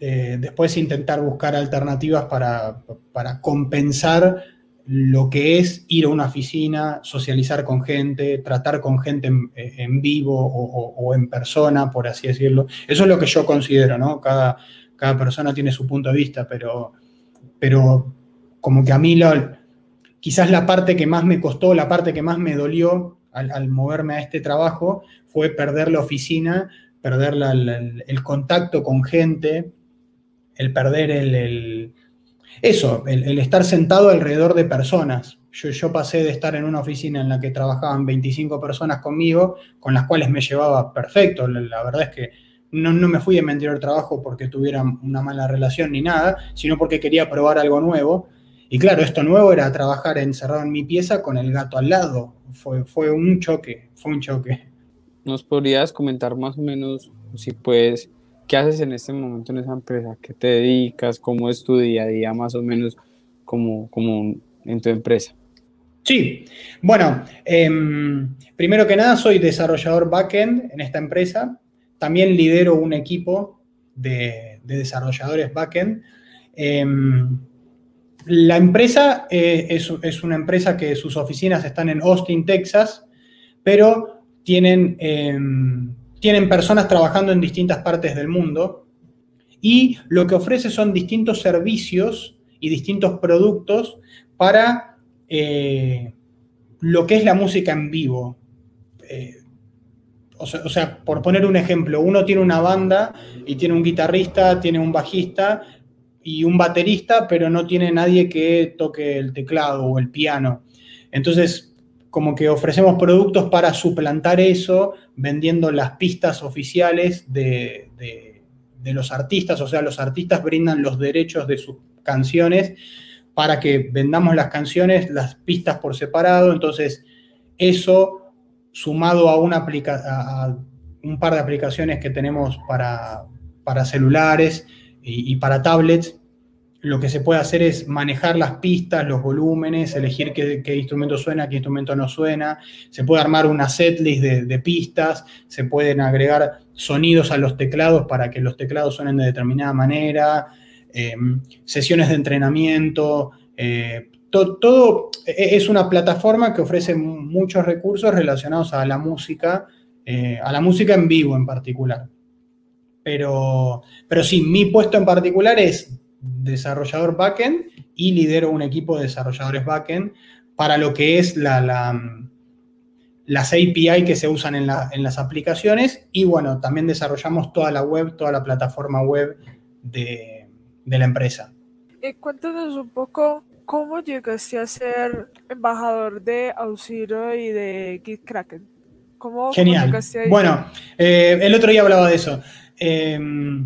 eh, después intentar buscar alternativas para, compensar lo que es ir a una oficina, socializar con gente, tratar con gente en, vivo o, en persona, por así decirlo. Eso es lo que yo considero, ¿no? Cada, cada persona tiene su punto de vista, pero, pero como que a mí quizás la parte que más me costó, la parte que más me dolió al, moverme a este trabajo fue perder la oficina, perder el contacto con gente, el perder el, eso, el, estar sentado alrededor de personas. Yo, yo, pasé de estar en una oficina en la que trabajaban 25 personas conmigo, con las cuales me llevaba perfecto. La, verdad es que no, me fui de mi anterior trabajo porque tuviera una mala relación ni nada, sino porque quería probar algo nuevo. Y claro, esto nuevo era trabajar encerrado en mi pieza con el gato al lado. Fue, fue un choque, fue un choque. ¿Nos podrías comentar más o menos, si puedes, ¿Qué haces en este momento en esa empresa? ¿Qué te dedicas? ¿Cómo es tu día a día más o menos como, como en tu empresa? Sí, bueno, em, primero que nada soy desarrollador backend en esta empresa. También lidero un equipo de, desarrolladores backend. Em, la empresa eh, es, es, una empresa que sus oficinas están en Austin, Texas, pero tienen em, tienen personas trabajando en distintas partes del mundo y lo que ofrece son distintos servicios y distintos productos para eh, lo que es la música en vivo. Eh, o, sea, por poner un ejemplo, uno tiene una banda y tiene un guitarrista, tiene un bajista y un baterista, pero no tiene nadie que toque el teclado o el piano. Entonces, como que ofrecemos productos para suplantar eso, vendiendo las pistas oficiales de, los artistas, o sea, los artistas brindan los derechos de sus canciones para que vendamos las canciones, las pistas por separado, entonces eso sumado a, un par de aplicaciones que tenemos para, celulares y para tablets, lo que se puede hacer es manejar las pistas, los volúmenes, elegir qué, instrumento suena, qué instrumento no suena. Se puede armar una setlist de, pistas, se pueden agregar sonidos a los teclados para que los teclados suenen de determinada manera, em, sesiones de entrenamiento. Eh, todo e, es una plataforma que ofrece muchos recursos relacionados a la música, eh, a la música en vivo en particular. Pero, pero sí, mi puesto en particular es desarrollador backend y lidero un equipo de desarrolladores backend para lo que es la, las API que se usan en, las aplicaciones y bueno, también desarrollamos toda la web, toda la plataforma web de, la empresa. Cuéntanos un poco cómo llegaste a ser embajador de Auxilio y de GitKraken. ¿Cómo, Genial. Bueno, eh, el otro día hablaba de eso. Em,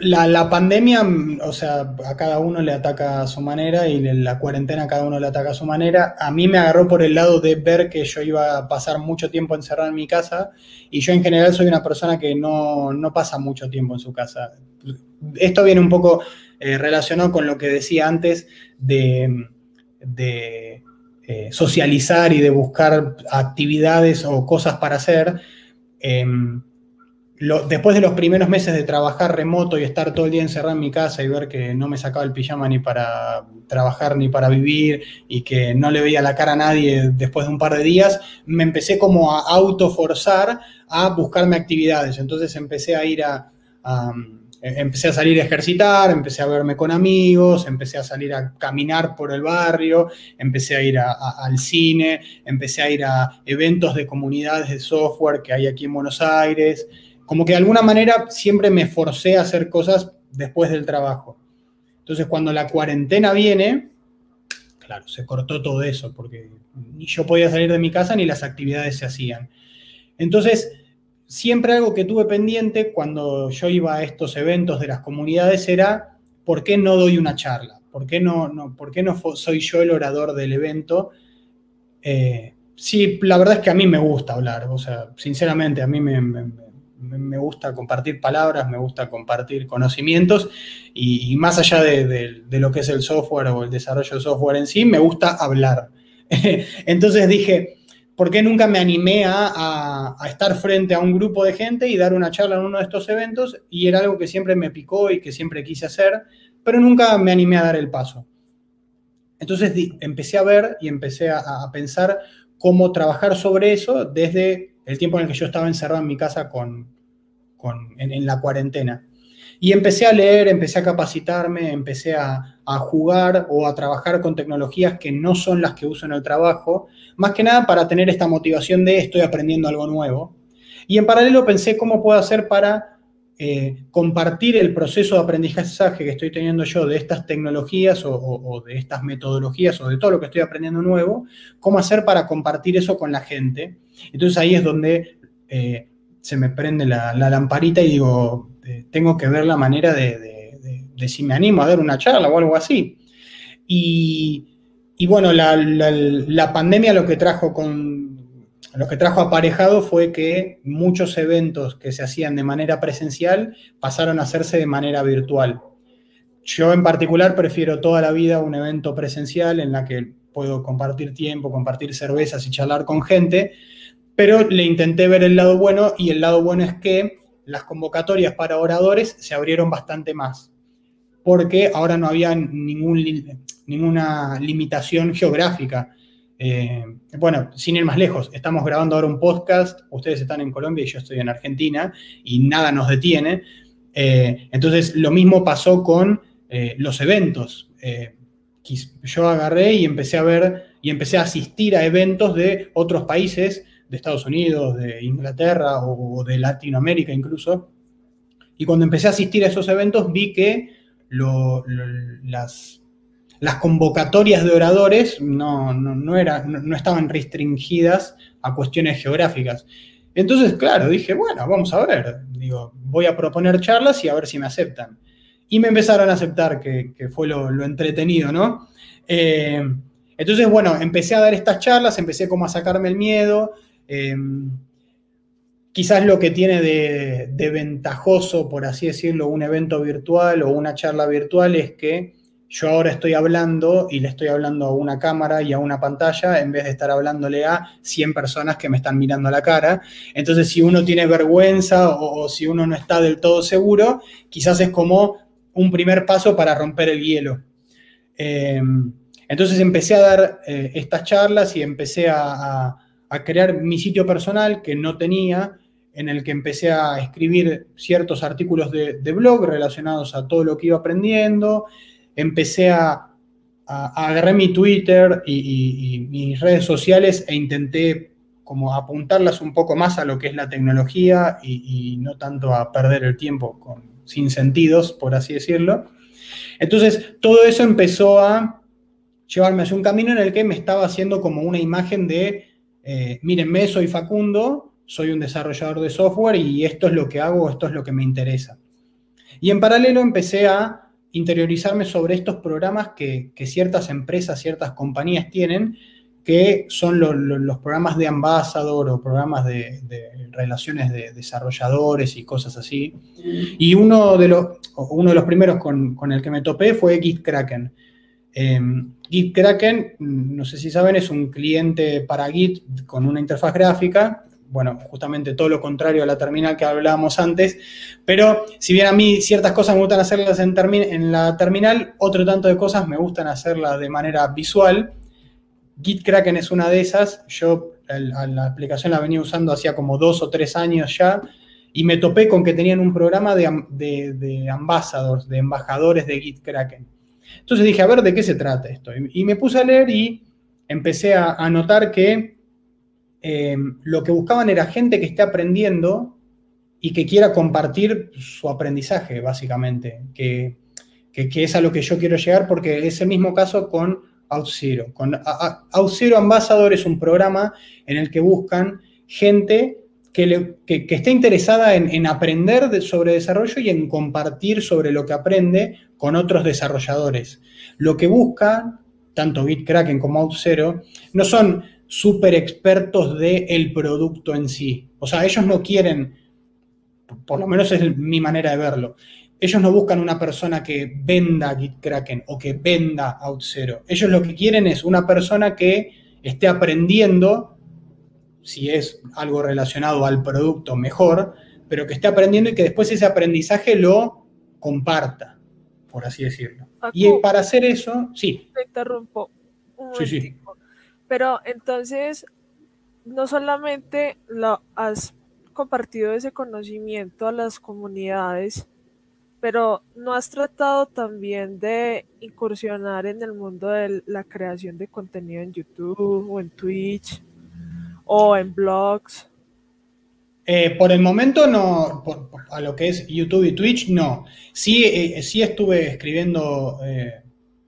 la, pandemia, o sea, a cada uno le ataca a su manera y la cuarentena a cada uno le ataca a su manera. A mí me agarró por el lado de ver que yo iba a pasar mucho tiempo encerrado en mi casa y yo en general soy una persona que no, pasa mucho tiempo en su casa. Esto viene un poco eh, relacionado con lo que decía antes de, eh, socializar y de buscar actividades o cosas para hacer. Después de los primeros meses de trabajar remoto y estar todo el día encerrado en mi casa y ver que no me sacaba el pijama ni para trabajar ni para vivir y que no le veía la cara a nadie después de un par de días, me empecé como a autoforzar a buscarme actividades. Entonces empecé a ir a, empecé a salir a ejercitar, empecé a verme con amigos, empecé a salir a caminar por el barrio, empecé a ir al cine, empecé a ir a eventos de comunidades de software que hay aquí en Buenos Aires como que de alguna manera siempre me forcé a hacer cosas después del trabajo. Entonces, cuando la cuarentena viene, claro, se cortó todo eso, porque ni yo podía salir de mi casa ni las actividades se hacían. Entonces, siempre algo que tuve pendiente cuando yo iba a estos eventos de las comunidades era, ¿por qué no doy una charla? ¿Por qué no, no, ¿por qué no soy yo el orador del evento? Eh, sí, la verdad es que a mí me gusta hablar, o sea, sinceramente, a mí me me gusta compartir palabras, me gusta compartir conocimientos y, más allá de, lo que es el software o el desarrollo de software en sí, me gusta hablar. Entonces dije, ¿por qué nunca me animé a, estar frente a un grupo de gente y dar una charla en uno de estos eventos? Y era algo que siempre me picó y que siempre quise hacer, pero nunca me animé a dar el paso. Entonces empecé a ver y empecé a pensar cómo trabajar sobre eso desde el tiempo en el que yo estaba encerrado en mi casa con, en, la cuarentena. Y empecé a leer, empecé a capacitarme, empecé a, jugar o a trabajar con tecnologías que no son las que uso en el trabajo, más que nada para tener esta motivación de estoy aprendiendo algo nuevo. Y en paralelo pensé cómo puedo hacer para eh, compartir el proceso de aprendizaje que estoy teniendo yo de estas tecnologías o, de estas metodologías o de todo lo que estoy aprendiendo nuevo, cómo hacer para compartir eso con la gente. Entonces ahí es donde eh, se me prende la, lamparita y digo, eh, tengo que ver la manera de, si me animo a dar una charla o algo así. Y, bueno, la, pandemia lo que trajo con, lo que trajo aparejado fue que muchos eventos que se hacían de manera presencial pasaron a hacerse de manera virtual. Yo en particular prefiero toda la vida un evento presencial en la que puedo compartir tiempo, compartir cervezas y charlar con gente, pero le intenté ver el lado bueno y el lado bueno es que las convocatorias para oradores se abrieron bastante más, porque ahora no había ninguna limitación geográfica. Eh, bueno, sin ir más lejos, estamos grabando ahora un podcast, ustedes están en Colombia y yo estoy en Argentina y nada nos detiene. Eh, entonces, lo mismo pasó con eh, los eventos. yo agarré y empecé a ver y empecé a asistir a eventos de otros países de Estados Unidos, de Inglaterra o, de Latinoamérica incluso. Y cuando empecé a asistir a esos eventos vi que las, las convocatorias de oradores no, no, no, no, estaban restringidas a cuestiones geográficas. Entonces, claro, dije, bueno, vamos a ver, digo, voy a proponer charlas y a ver si me aceptan. Y me empezaron a aceptar, que, fue lo, entretenido, ¿no? Eh, entonces, bueno, empecé a dar estas charlas, empecé como a sacarme el miedo, Em, quizás lo que tiene de, ventajoso, por así decirlo, un evento virtual o una charla virtual es que yo ahora estoy hablando y le estoy hablando a una cámara y a una pantalla en vez de estar hablándole a 100 personas que me están mirando a la cara. Entonces, si uno tiene vergüenza o, si uno no está del todo seguro, quizás es como un primer paso para romper el hielo. Em, entonces empecé a dar eh, estas charlas y empecé a a crear mi sitio personal que no tenía, en el que empecé a escribir ciertos artículos de, blog relacionados a todo lo que iba aprendiendo, empecé a, agarrar mi Twitter y, mis redes sociales e intenté como apuntarlas un poco más a lo que es la tecnología y, no tanto a perder el tiempo con, sin sentidos, por así decirlo. Entonces, todo eso empezó a llevarme hacia un camino en el que me estaba haciendo como una imagen de eh, mírenme, soy Facundo, soy un desarrollador de software y esto es lo que hago, esto es lo que me interesa. Y en paralelo empecé a interiorizarme sobre estos programas que, ciertas empresas, ciertas compañías tienen, que son los programas de ambassador o programas de, relaciones de desarrolladores y cosas así. Y uno de los, uno de los primeros con, el que me topé fue GitKraken. Em, GitKraken, no sé si saben, es un cliente para Git con una interfaz gráfica, bueno, justamente todo lo contrario a la terminal que hablábamos antes, pero si bien a mí ciertas cosas me gustan hacerlas en, la terminal, otro tanto de cosas me gustan hacerlas de manera visual. GitKraken es una de esas, yo la, aplicación la venía usando hacía como dos o tres años ya, y me topé con que tenían un programa de, de, de de embajadores de GitKraken. Entonces dije, a ver, ¿de qué se trata esto? Y, me puse a leer y empecé a notar que Em, lo que buscaban era gente que esté aprendiendo y que quiera compartir su aprendizaje, básicamente, que, es a lo que yo quiero llegar, porque es el mismo caso con OutZero. Con OutZero Ambassador es un programa en el que buscan gente que, esté interesada en, aprender sobre desarrollo y en compartir sobre lo que aprende con otros desarrolladores. Lo que buscan, tanto GitKraken como OutZero, no son súper expertos del el producto en sí. O sea, ellos no quieren, por lo menos es mi manera de verlo, ellos no buscan una persona que venda GitKraken o que venda OutZero. Ellos lo que quieren es una persona que esté aprendiendo, si es algo relacionado al producto, mejor, pero que esté aprendiendo y que después ese aprendizaje lo comparta, por así decirlo. y para hacer eso, sí. Te interrumpo. sí, sí. Pero entonces, no solamente lo has compartido ese conocimiento a las comunidades, pero no has tratado también de incursionar en el mundo de la creación de contenido en YouTube o en Twitch o en blogs. Eh, por el momento no, a lo que es YouTube y Twitch no. Sí, eh, sí estuve escribiendo eh,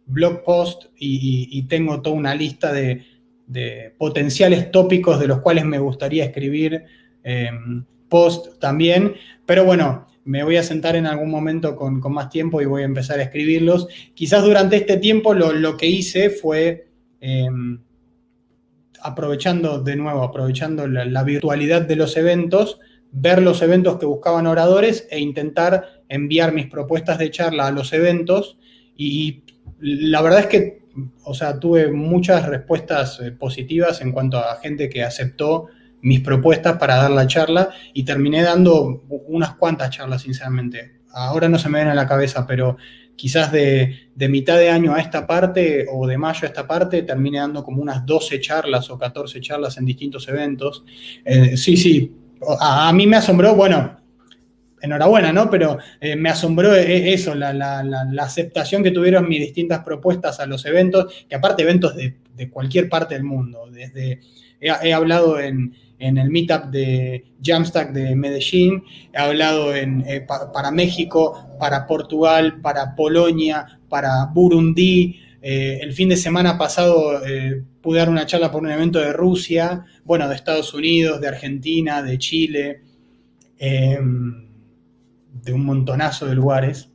blog post y, tengo toda una lista de, de potenciales tópicos de los cuales me gustaría escribir em, post también, pero bueno, me voy a sentar en algún momento con, más tiempo y voy a empezar a escribirlos. Quizás durante este tiempo lo, que hice fue, em, aprovechando de nuevo, aprovechando la, virtualidad de los eventos, ver los eventos que buscaban oradores e intentar enviar mis propuestas de charla a los eventos. Y la verdad es que o sea, tuve muchas respuestas eh, positivas en cuanto a gente que aceptó mis propuestas para dar la charla y terminé dando unas cuantas charlas, sinceramente. Ahora no se me ven a la cabeza, pero quizás de, mitad de año a esta parte o de mayo a esta parte terminé dando como unas 12 charlas o 14 charlas en distintos eventos. Eh, sí, sí, a, mí me asombró, bueno, enhorabuena, ¿no? Pero eh, me asombró eh, eso, la, aceptación que tuvieron mis distintas propuestas a los eventos, que aparte eventos de, cualquier parte del mundo. Desde, he, hablado en, el meetup de Jamstack de Medellín, he hablado en, eh, para México, para Portugal, para Polonia, para Burundi. el fin de semana pasado pude dar una charla por un evento de Rusia, bueno, de Estados Unidos, de Argentina, de Chile. Em, de un montonazo de lugares.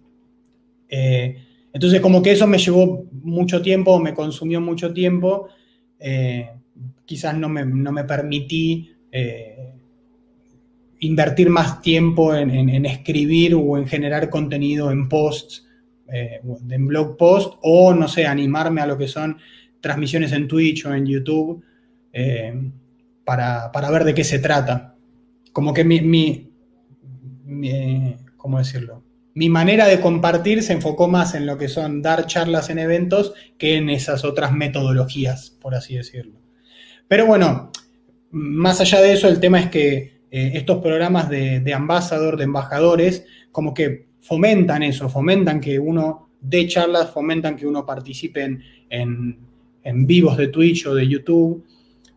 Eh, entonces, como que eso me llevó mucho tiempo, me consumió mucho tiempo. Eh, quizás no me, permití eh, invertir más tiempo en, escribir o en generar contenido en posts, en blog posts, o no sé, animarme a lo que son transmisiones en Twitch o en YouTube para, ver de qué se trata. Como que mi, mi ¿cómo decirlo? Mi manera de compartir se enfocó más en lo que son dar charlas en eventos que en esas otras metodologías, por así decirlo. Pero bueno, más allá de eso, el tema es que eh, estos programas de, de ambasador, de embajadores, como que fomentan eso, fomentan que uno dé charlas, fomentan que uno participe en, vivos de Twitch o de YouTube.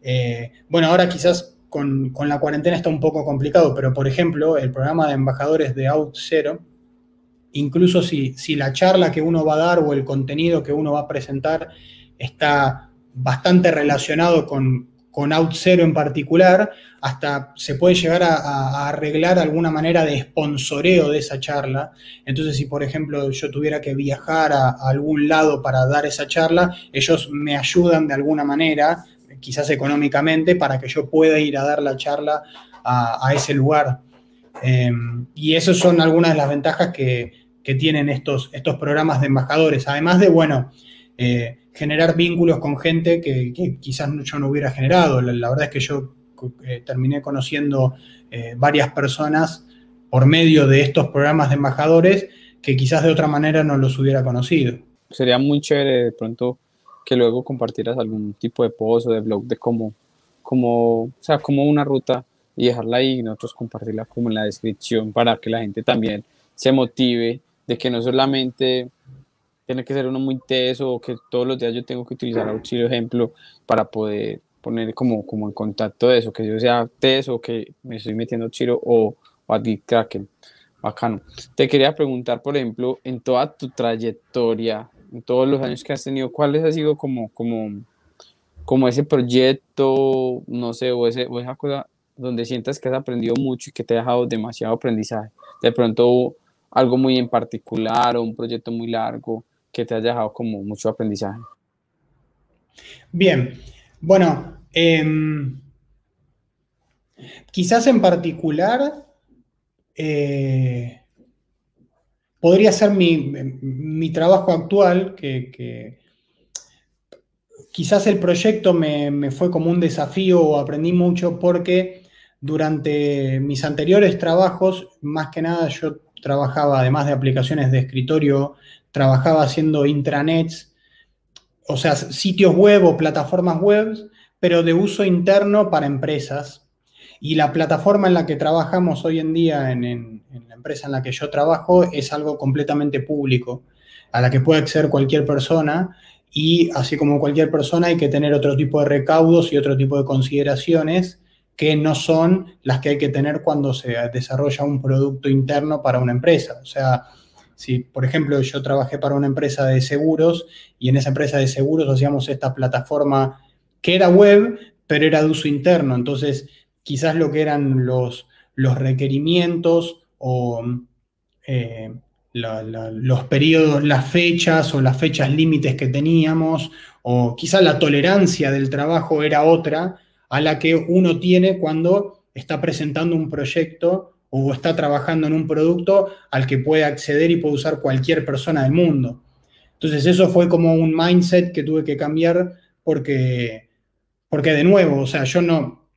Eh, bueno, ahora quizás con, la cuarentena está un poco complicado, pero por ejemplo, el programa de embajadores de OutZero, incluso si, si la charla que uno va a dar o el contenido que uno va a presentar está bastante relacionado con, con OutZero en particular, hasta se puede llegar a, arreglar alguna manera de sponsoreo de esa charla. Entonces, si por ejemplo yo tuviera que viajar a, algún lado para dar esa charla, ellos me ayudan de alguna manera quizás económicamente, para que yo pueda ir a dar la charla a, ese lugar. Em, y esas son algunas de las ventajas que, tienen estos, estos programas de embajadores, además de, bueno, eh, generar vínculos con gente que, quizás yo no hubiera generado. La, verdad es que yo terminé conociendo varias personas por medio de estos programas de embajadores que quizás de otra manera no los hubiera conocido. Sería muy chévere de pronto que luego compartieras algún tipo de post o de blog de cómo, cómo, o sea, como una ruta y dejarla ahí y nosotros compartirla como en la descripción para que la gente también se motive de que no solamente tiene que ser uno muy teso o que todos los días yo tengo que utilizar auxilio ejemplo para poder poner como, como en contacto de eso, que yo sea teso, que me estoy metiendo chiro o, o a ti Kraken. Bacano. Te quería preguntar, por ejemplo, en toda tu trayectoria, en todos los años que has tenido, ¿cuál ha sido como, como, como ese proyecto, no sé, o, ese, o esa cosa donde sientas que has aprendido mucho y que te ha dejado demasiado aprendizaje? De pronto algo muy en particular o un proyecto muy largo que te haya dejado como mucho aprendizaje. Bien, bueno, em, quizás en particular eh, podría ser mi, trabajo actual, que, quizás el proyecto me, fue como un desafío o aprendí mucho porque durante mis anteriores trabajos, más que nada yo trabajaba, además de aplicaciones de escritorio, trabajaba haciendo intranets, o sea, sitios web o plataformas web, pero de uso interno para empresas. Y la plataforma en la que trabajamos hoy en día, en, la empresa en la que yo trabajo, es algo completamente público, a la que puede acceder cualquier persona. Y así como cualquier persona hay que tener otro tipo de recaudos y otro tipo de consideraciones que no son las que hay que tener cuando se desarrolla un producto interno para una empresa. O sea, si por ejemplo yo trabajé para una empresa de seguros y en esa empresa de seguros hacíamos esta plataforma que era web, pero era de uso interno. Entonces, quizás lo que eran los, los requerimientos o eh, los periodos, las fechas o las fechas límites que teníamos, o quizás la tolerancia del trabajo era otra a la que uno tiene cuando está presentando un proyecto o está trabajando en un producto al que puede acceder y puede usar cualquier persona del mundo. Entonces eso fue como un mindset que tuve que cambiar porque, porque de nuevo, o sea, yo no,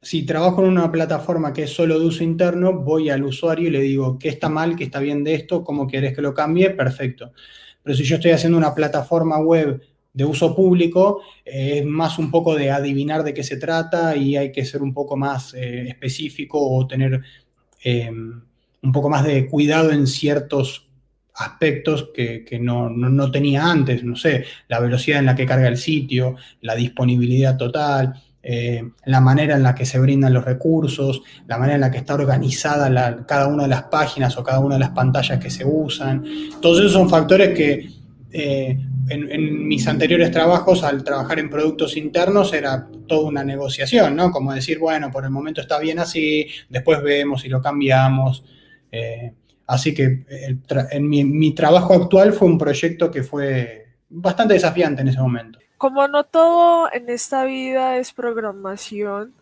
si trabajo en una plataforma que es solo de uso interno, voy al usuario y le digo, ¿qué está mal? ¿Qué está bien de esto? ¿Cómo quieres que lo cambie? Perfecto. Pero si yo estoy haciendo una plataforma web de uso público, eh, es más un poco de adivinar de qué se trata y hay que ser un poco más eh, específico o tener eh, un poco más de cuidado en ciertos aspectos que, no, no, tenía antes, no sé, la velocidad en la que carga el sitio, la disponibilidad total, eh, la manera en la que se brindan los recursos, la manera en la que está organizada cada una de las páginas o cada una de las pantallas que se usan. Todos esos son factores que eh, en, mis anteriores trabajos, al trabajar en productos internos, era toda una negociación, ¿no? Como decir, bueno, por el momento está bien así, después vemos y lo cambiamos. Eh, así que en mi trabajo actual fue un proyecto que fue bastante desafiante en ese momento. Como no todo en esta vida es programación,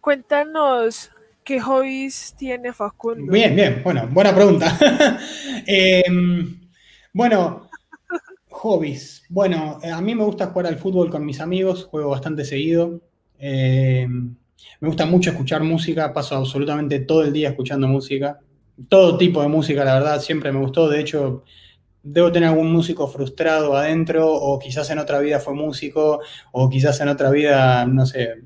cuéntanos qué hobbies tiene Facundo. Bien, bien, bueno, buena pregunta. Em, bueno, hobbies. Bueno, a mí me gusta jugar al fútbol con mis amigos, juego bastante seguido. Em, me gusta mucho escuchar música, paso absolutamente todo el día escuchando música. Todo tipo de música, la verdad, siempre me gustó. De hecho, debo tener algún músico frustrado adentro, o quizás en otra vida fue músico, o quizás en otra vida, no sé,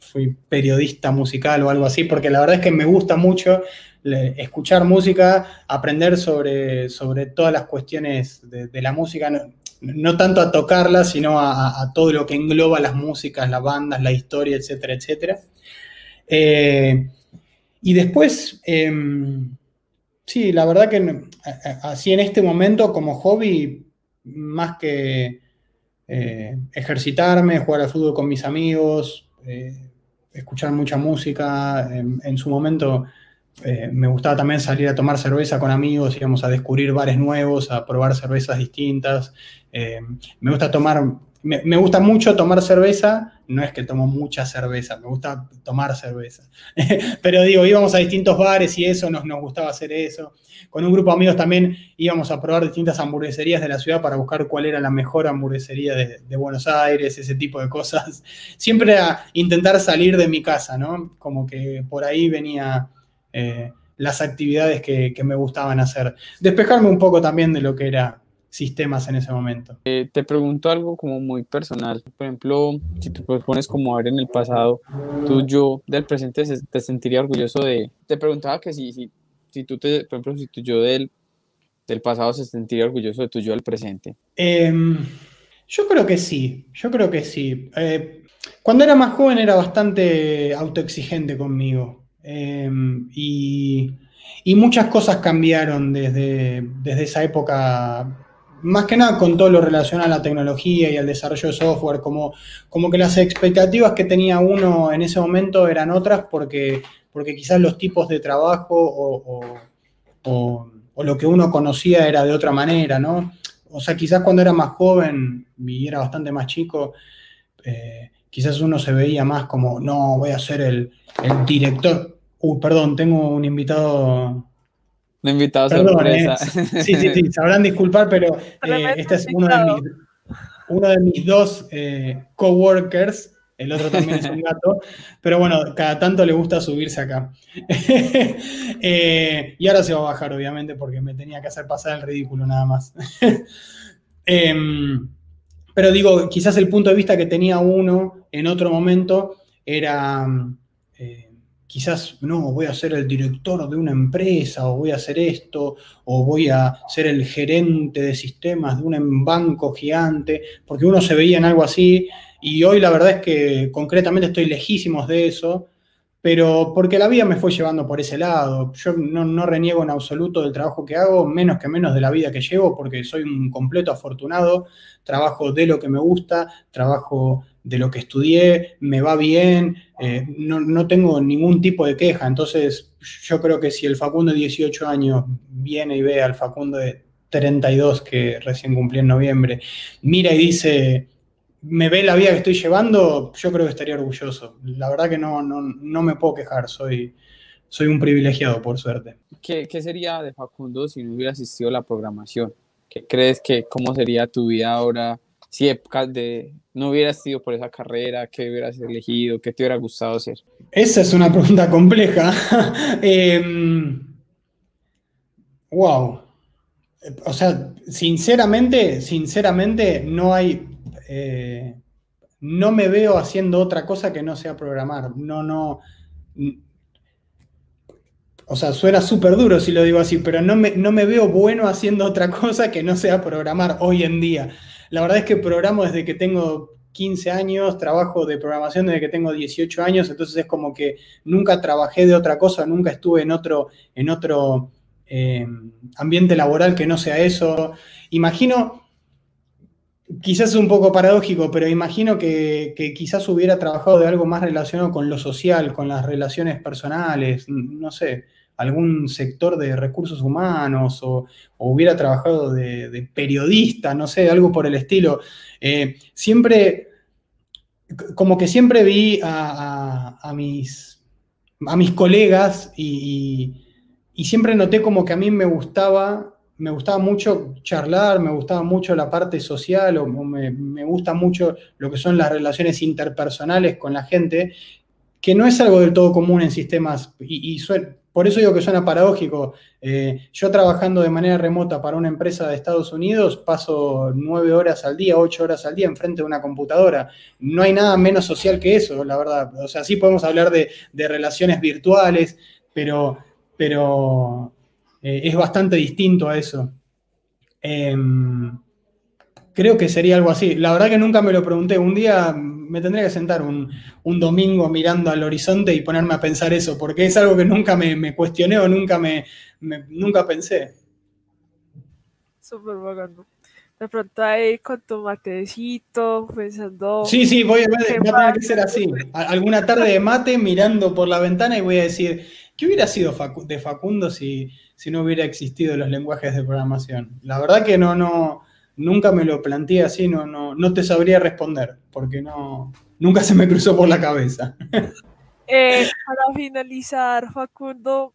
fui periodista musical o algo así, porque la verdad es que me gusta mucho escuchar música, aprender sobre, sobre todas las cuestiones de, la música, no, tanto a tocarla, sino a, todo lo que engloba las músicas, las bandas, la historia, etcétera, etcétera. Eh, y después, em, Sí, la verdad que así en este momento como hobby, más que eh, ejercitarme, jugar al fútbol con mis amigos, eh, escuchar mucha música, en, su momento eh, me gustaba también salir a tomar cerveza con amigos, íbamos a descubrir bares nuevos, a probar cervezas distintas. me gusta tomar me, gusta mucho tomar cerveza, no es que tomo mucha cerveza, me gusta tomar cerveza. Pero digo, íbamos a distintos bares y eso, nos, nos gustaba hacer eso. Con un grupo de amigos también íbamos a probar distintas hamburgueserías de la ciudad para buscar cuál era la mejor hamburguesería de, Buenos Aires, ese tipo de cosas. Siempre a intentar salir de mi casa, ¿no? Como que por ahí venía... Eh, las actividades que, me gustaban hacer. Despejarme un poco también de lo que era sistemas en ese momento. Eh, te pregunto algo como muy personal. Por ejemplo, si te pones como a ver en el pasado, tú yo del presente te sentiría orgulloso de... Te preguntaba que si, si, si tú te, por ejemplo, si tu yo del, del pasado se sentiría orgulloso de tu yo del presente. Em, yo creo que sí, yo creo que sí. Eh, cuando era más joven era bastante autoexigente conmigo. Em, y, muchas cosas cambiaron desde, desde esa época, más que nada con todo lo relacionado a la tecnología y al desarrollo de software, como, como que las expectativas que tenía uno en ese momento eran otras porque, porque quizás los tipos de trabajo o, lo que uno conocía era de otra manera, ¿no? O sea, quizás cuando era más joven y era bastante más chico, eh, quizás uno se veía más como, no, voy a ser el, el director. Uy, perdón, tengo un invitado. Un invitado sorpresa. Eh. Sí, sí, sí, sabrán disculpar, pero eh, este es uno de mis, uno de mis dos eh, coworkers. El otro también es un gato. Pero bueno, cada tanto le gusta subirse acá. y ahora se va a bajar, obviamente, porque me tenía que hacer pasar el ridículo nada más. Em, pero digo, quizás el punto de vista que tenía uno en otro momento era quizás, no, voy a ser el director de una empresa, o voy a hacer esto, o voy a ser el gerente de sistemas de un banco gigante, porque uno se veía en algo así, y hoy la verdad es que concretamente estoy lejísimos de eso, pero porque la vida me fue llevando por ese lado. Yo no, no, reniego en absoluto del trabajo que hago, menos que menos de la vida que llevo, porque soy un completo afortunado, trabajo de lo que me gusta, trabajo de lo que estudié, me va bien, eh, no, tengo ningún tipo de queja. Entonces, yo creo que si el Facundo de 18 años viene y ve al Facundo de 32 que recién cumplí en noviembre, mira y dice, me ve la vida que estoy llevando, yo creo que estaría orgulloso. La verdad que no, no, me puedo quejar, soy, soy un privilegiado, por suerte. ¿Qué, ¿Qué, sería de Facundo si no hubiera asistido a la programación? ¿Qué crees que, cómo sería tu vida ahora? Si de, no hubieras sido por esa carrera, qué hubieras elegido, qué te hubiera gustado hacer? Esa es una pregunta compleja. wow. Em, o sea, sinceramente, sinceramente, no hay. Eh, no me veo haciendo otra cosa que no sea programar. No, no. O sea, suena súper duro si lo digo así, pero no me, no me veo bueno haciendo otra cosa que no sea programar hoy en día. La verdad es que programo desde que tengo 15 años, trabajo de programación desde que tengo 18 años, entonces es como que nunca trabajé de otra cosa, nunca estuve en otro, en otro eh, ambiente laboral que no sea eso. Imagino, quizás es un poco paradójico, pero imagino que, que, quizás hubiera trabajado de algo más relacionado con lo social, con las relaciones personales, no sé algún sector de recursos humanos o, hubiera trabajado de, periodista, no sé, algo por el estilo. Eh, siempre, como que siempre vi a, mis, a mis colegas y, siempre noté como que a mí me gustaba, me gustaba mucho charlar, me gustaba mucho la parte social o me, gusta mucho lo que son las relaciones interpersonales con la gente, que no es algo del todo común en sistemas y, y por eso digo que suena paradójico. Eh, yo trabajando de manera remota para una empresa de Estados Unidos paso nueve horas al día, ocho horas al día enfrente de una computadora. No hay nada menos social que eso, la verdad. O sea, sí podemos hablar de, relaciones virtuales, pero, eh, es bastante distinto a eso. Em, creo que sería algo así. La verdad que nunca me lo pregunté. Un día me tendría que sentar un, domingo mirando al horizonte y ponerme a pensar eso, porque es algo que nunca me, cuestioné o nunca me, nunca pensé. Súper bacano. De pronto ahí con tu matecito, pensando. Sí, sí, voy, a tener que ser así. Alguna tarde de mate mirando por la ventana y voy a decir, ¿qué hubiera sido de Facundo si, si no hubiera existido los lenguajes de programación? La verdad que no, no, nunca me lo planteé así, no, no, no te sabría responder, porque no, nunca se me cruzó por la cabeza. Eh, para finalizar, Facundo,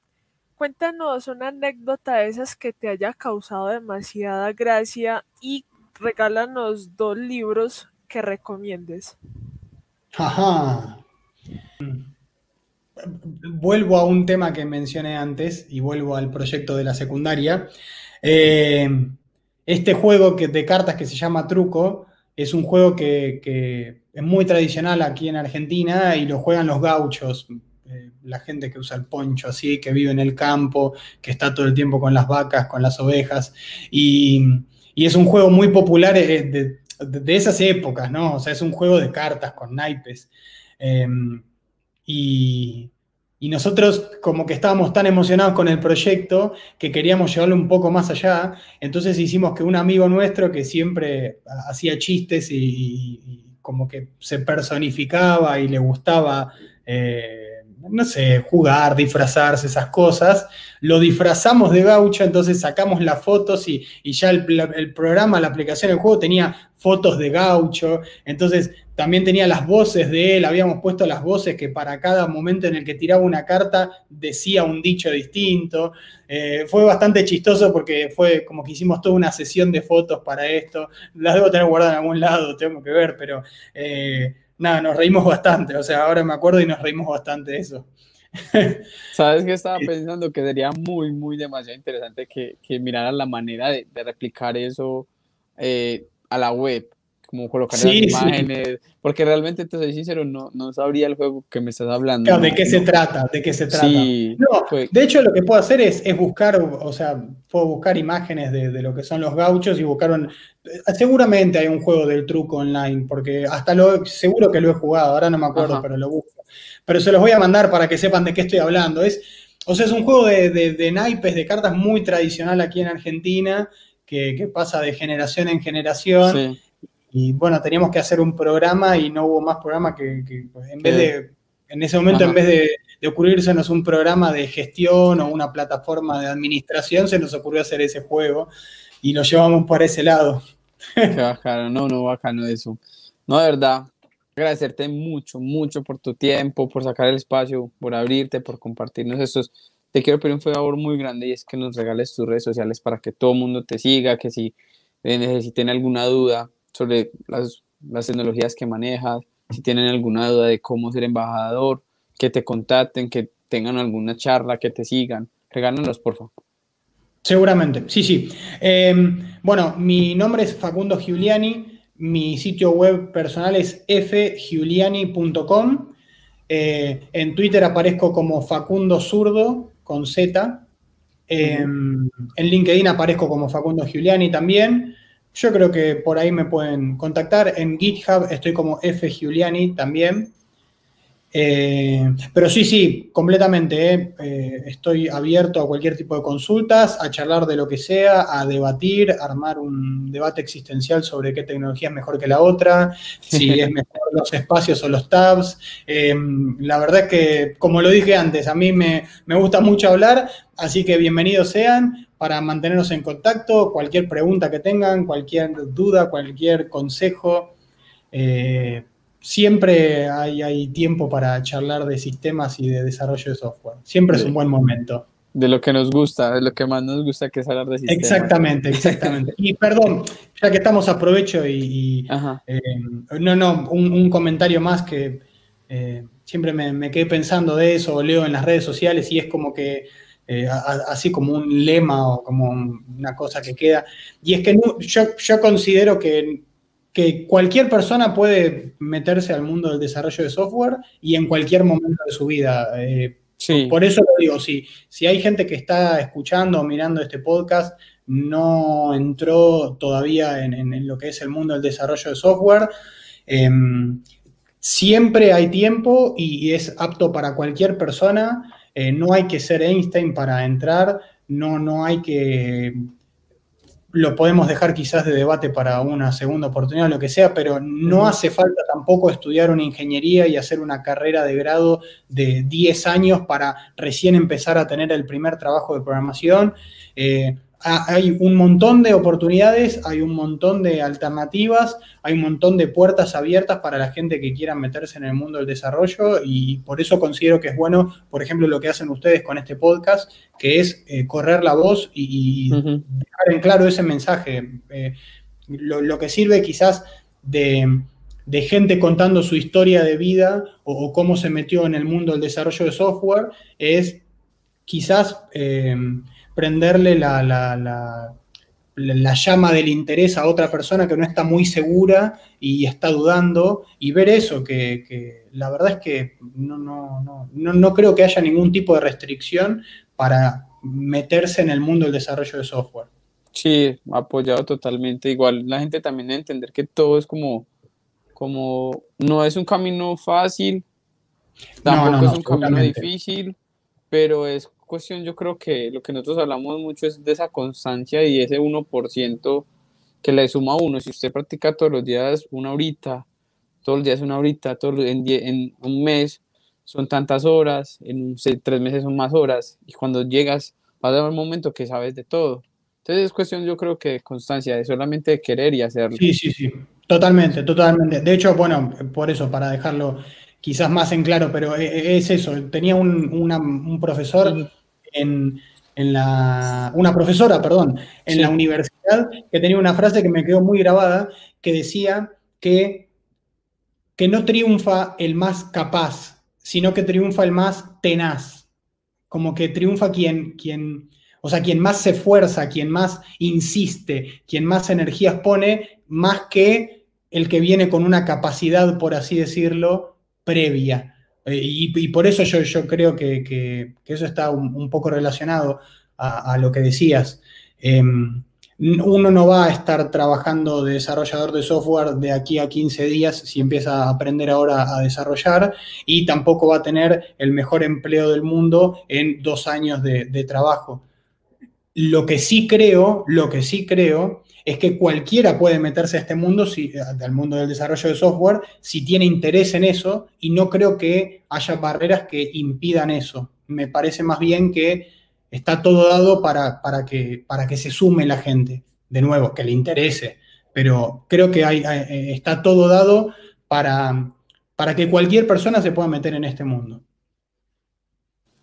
cuéntanos una anécdota de esas que te haya causado demasiada gracia y regálanos dos libros que recomiendes. Ajá. Vuelvo a un tema que mencioné antes y vuelvo al proyecto de la secundaria. Eh, este juego que, de cartas que se llama Truco es un juego que, es muy tradicional aquí en Argentina y lo juegan los gauchos, eh, la gente que usa el poncho así, que vive en el campo, que está todo el tiempo con las vacas, con las ovejas. Y, es un juego muy popular eh, de, de, esas épocas, ¿no? O sea, es un juego de cartas con naipes. Em, y, nosotros como que estábamos tan emocionados con el proyecto que queríamos llevarlo un poco más allá. Entonces hicimos que un amigo nuestro que siempre hacía chistes y, como que se personificaba y le gustaba eh, no sé, jugar, disfrazarse, esas cosas. Lo disfrazamos de gaucho, entonces sacamos las fotos y, ya el, programa, la aplicación, el juego tenía fotos de gaucho, entonces también tenía las voces de él, habíamos puesto las voces que para cada momento en el que tiraba una carta decía un dicho distinto. Eh, fue bastante chistoso porque fue como que hicimos toda una sesión de fotos para esto. Las debo tener guardadas en algún lado, tengo que ver, pero... Eh, nada, nos reímos bastante, o sea, ahora me acuerdo y nos reímos bastante de eso. ¿Sabes qué estaba pensando? Que sería muy, muy demasiado interesante que, que miraran la manera de, de replicar eso eh, a la web como colocar las imágenes, porque realmente, te soy sincero, no, no sabría el juego que me estás hablando. ¿De qué se trata? ¿De qué se trata? no, de hecho lo que puedo hacer es, es, buscar, o sea, puedo buscar imágenes de, de, lo que son los gauchos y buscar un... Seguramente hay un juego del truco online, porque hasta lo, seguro que lo he jugado, ahora no me acuerdo, pero lo busco. Pero se los voy a mandar para que sepan de qué estoy hablando. Es, o sea, es un juego de, de, de naipes, de cartas muy tradicional aquí en Argentina, que, que pasa de generación en generación. Sí y bueno, teníamos que hacer un programa y no hubo más programa que, pues, en vez de, en ese momento, en vez de, de ocurrírsenos un programa de gestión o una plataforma de administración, se nos ocurrió hacer ese juego y lo llevamos por ese lado. Qué bacano, no, no, bacano eso. No, de verdad, agradecerte mucho, mucho por tu tiempo, por sacar el espacio, por abrirte, por compartirnos estos. Te quiero pedir un favor muy grande y es que nos regales tus redes sociales para que todo el mundo te siga, que si necesiten alguna duda, sobre las, tecnologías que manejas, si tienen alguna duda de cómo ser embajador, que te contacten, que tengan alguna charla, que te sigan. Regálanos, por favor. Seguramente, sí, sí. Em, bueno, mi nombre es Facundo Giuliani, mi sitio web personal es fgiuliani.com. Eh, en Twitter aparezco como Facundo Zurdo con Z. Em, en LinkedIn aparezco como Facundo Giuliani también. Yo creo que por ahí me pueden contactar. En GitHub estoy como F. Giuliani también. Eh, pero sí, sí, completamente. Eh. Eh, estoy abierto a cualquier tipo de consultas, a charlar de lo que sea, a debatir, armar un debate existencial sobre qué tecnología es mejor que la otra, si es mejor los espacios o los tabs. la verdad es que, como lo dije antes, a mí me, me gusta mucho hablar, así que bienvenidos sean para mantenernos en contacto, cualquier pregunta que tengan, cualquier duda, cualquier consejo. Eh, siempre hay, tiempo para charlar de sistemas y de desarrollo de software. Siempre es un buen momento. De lo que nos gusta, de lo que más nos gusta que es hablar de sistemas. Exactamente, exactamente. y perdón, ya que estamos aprovecho y, eh, no, no, un, comentario más que eh, siempre me, me quedé pensando de eso, leo en las redes sociales y es como que eh, así como un lema o como una cosa que queda. Y es que yo, considero que, que, cualquier persona puede meterse al mundo del desarrollo de software y en cualquier momento de su vida. Eh, por eso lo digo, si, si hay gente que está escuchando o mirando este podcast, no entró todavía en, lo que es el mundo del desarrollo de software, em, siempre hay tiempo y es apto para cualquier persona. Eh, no hay que ser Einstein para entrar, no, no hay que... Lo podemos dejar quizás de debate para una segunda oportunidad, o lo que sea, pero no hace falta tampoco estudiar una ingeniería y hacer una carrera de grado de 10 años para recién empezar a tener el primer trabajo de programación. Eh, hay un montón de oportunidades, hay un montón de alternativas, hay un montón de puertas abiertas para la gente que quiera meterse en el mundo del desarrollo y por eso considero que es bueno, por ejemplo, lo que hacen ustedes con este podcast, que es eh, correr la voz y, dejar en claro ese mensaje. Eh, lo, que sirve quizás de, gente contando su historia de vida o, cómo se metió en el mundo del desarrollo de software es quizás... Eh, prenderle la, la, llama del interés a otra persona que no está muy segura y está dudando y ver eso, que, la verdad es que no, no, no, creo que haya ningún tipo de restricción para meterse en el mundo del desarrollo de software. Sí, apoyado totalmente. Igual la gente también debe entender que todo es como, como no es un camino fácil, tampoco es un camino difícil, pero es cuestión, yo creo que lo que nosotros hablamos mucho es de esa constancia y ese 1% que le suma a uno. Si usted practica todos los días una horita, todos los días una horita, todos en, en un mes son tantas horas, en tres meses son más horas, y cuando llegas va a haber un momento que sabes de todo. Entonces es cuestión, yo creo que de constancia, de solamente querer y hacerlo. Sí, sí, sí, totalmente, totalmente. De hecho, bueno, por eso, para dejarlo quizás más en claro, pero e, e, es eso. Tenía un, profesor en, la, una profesora, perdón, en la universidad que tenía una frase que me quedó muy grabada, que decía que, que no triunfa el más capaz, sino que triunfa el más tenaz. Como que triunfa quien, quien, o sea, quien más se esfuerza, quien más insiste, quien más energías pone, más que el que viene con una capacidad, por así decirlo, previa. Eh, y, por eso yo, yo creo que, eso está un, poco relacionado a, lo que decías. Em, uno no va a estar trabajando de desarrollador de software de aquí a 15 días si empieza a aprender ahora a desarrollar y tampoco va a tener el mejor empleo del mundo en dos años de trabajo. Lo que sí creo, lo que sí creo es que cualquiera puede meterse a este mundo, si, al mundo del desarrollo de software, si tiene interés en eso, y no creo que haya barreras que impidan eso. Me parece más bien que está todo dado para, para, que, para que se sume la gente, de nuevo, que le interese, pero creo que hay, está todo dado para, para que cualquier persona se pueda meter en este mundo.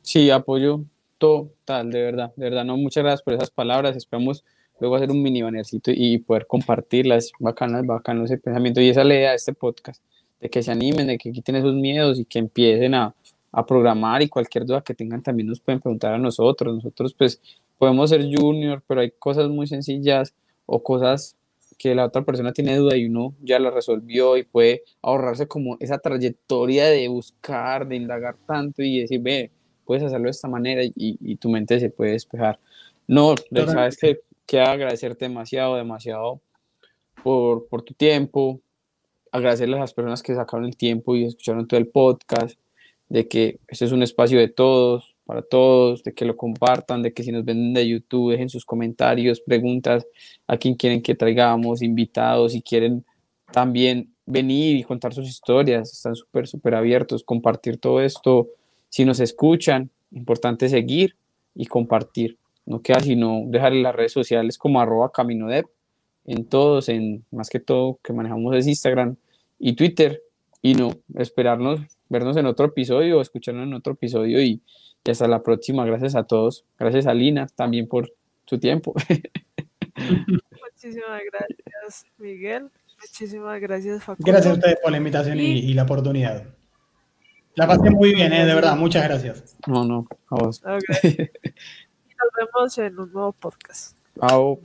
Sí, apoyo total, de verdad, de verdad, no, muchas gracias por esas palabras, esperamos luego hacer un mini bannercito y poder compartirlas, bacanas, bacanas ese pensamiento y esa idea de este podcast, de que se animen, de que quiten esos miedos y que empiecen a, a programar y cualquier duda que tengan también nos pueden preguntar a nosotros, nosotros pues podemos ser junior, pero hay cosas muy sencillas o cosas que la otra persona tiene duda y uno ya la resolvió y puede ahorrarse como esa trayectoria de buscar, de indagar tanto y decir, ve, puedes hacerlo de esta manera y, y tu mente se puede despejar. No, sabes que quiero agradecerte demasiado, demasiado por, por tu tiempo, agradecerles a las personas que sacaron el tiempo y escucharon todo el podcast, de que este es un espacio de todos, para todos, de que lo compartan, de que si nos ven de YouTube dejen sus comentarios, preguntas a quien quieren que traigamos, invitados, si quieren también venir y contar sus historias, están súper, súper abiertos, compartir todo esto. Si nos escuchan, importante seguir y compartir no queda sino dejarle las redes sociales como arroba caminodev en todos, en más que todo que manejamos es Instagram y Twitter y no, esperarnos, vernos en otro episodio o escucharnos en otro episodio y, hasta la próxima. Gracias a todos. Gracias a Lina también por su tiempo. Muchísimas gracias, Miguel. Muchísimas gracias, Facundo. Gracias a ustedes por la invitación y, la oportunidad. La pasé muy bien, ¿eh? de verdad. Muchas gracias. No, no, a vos. nos vemos en un nuevo podcast. Chao.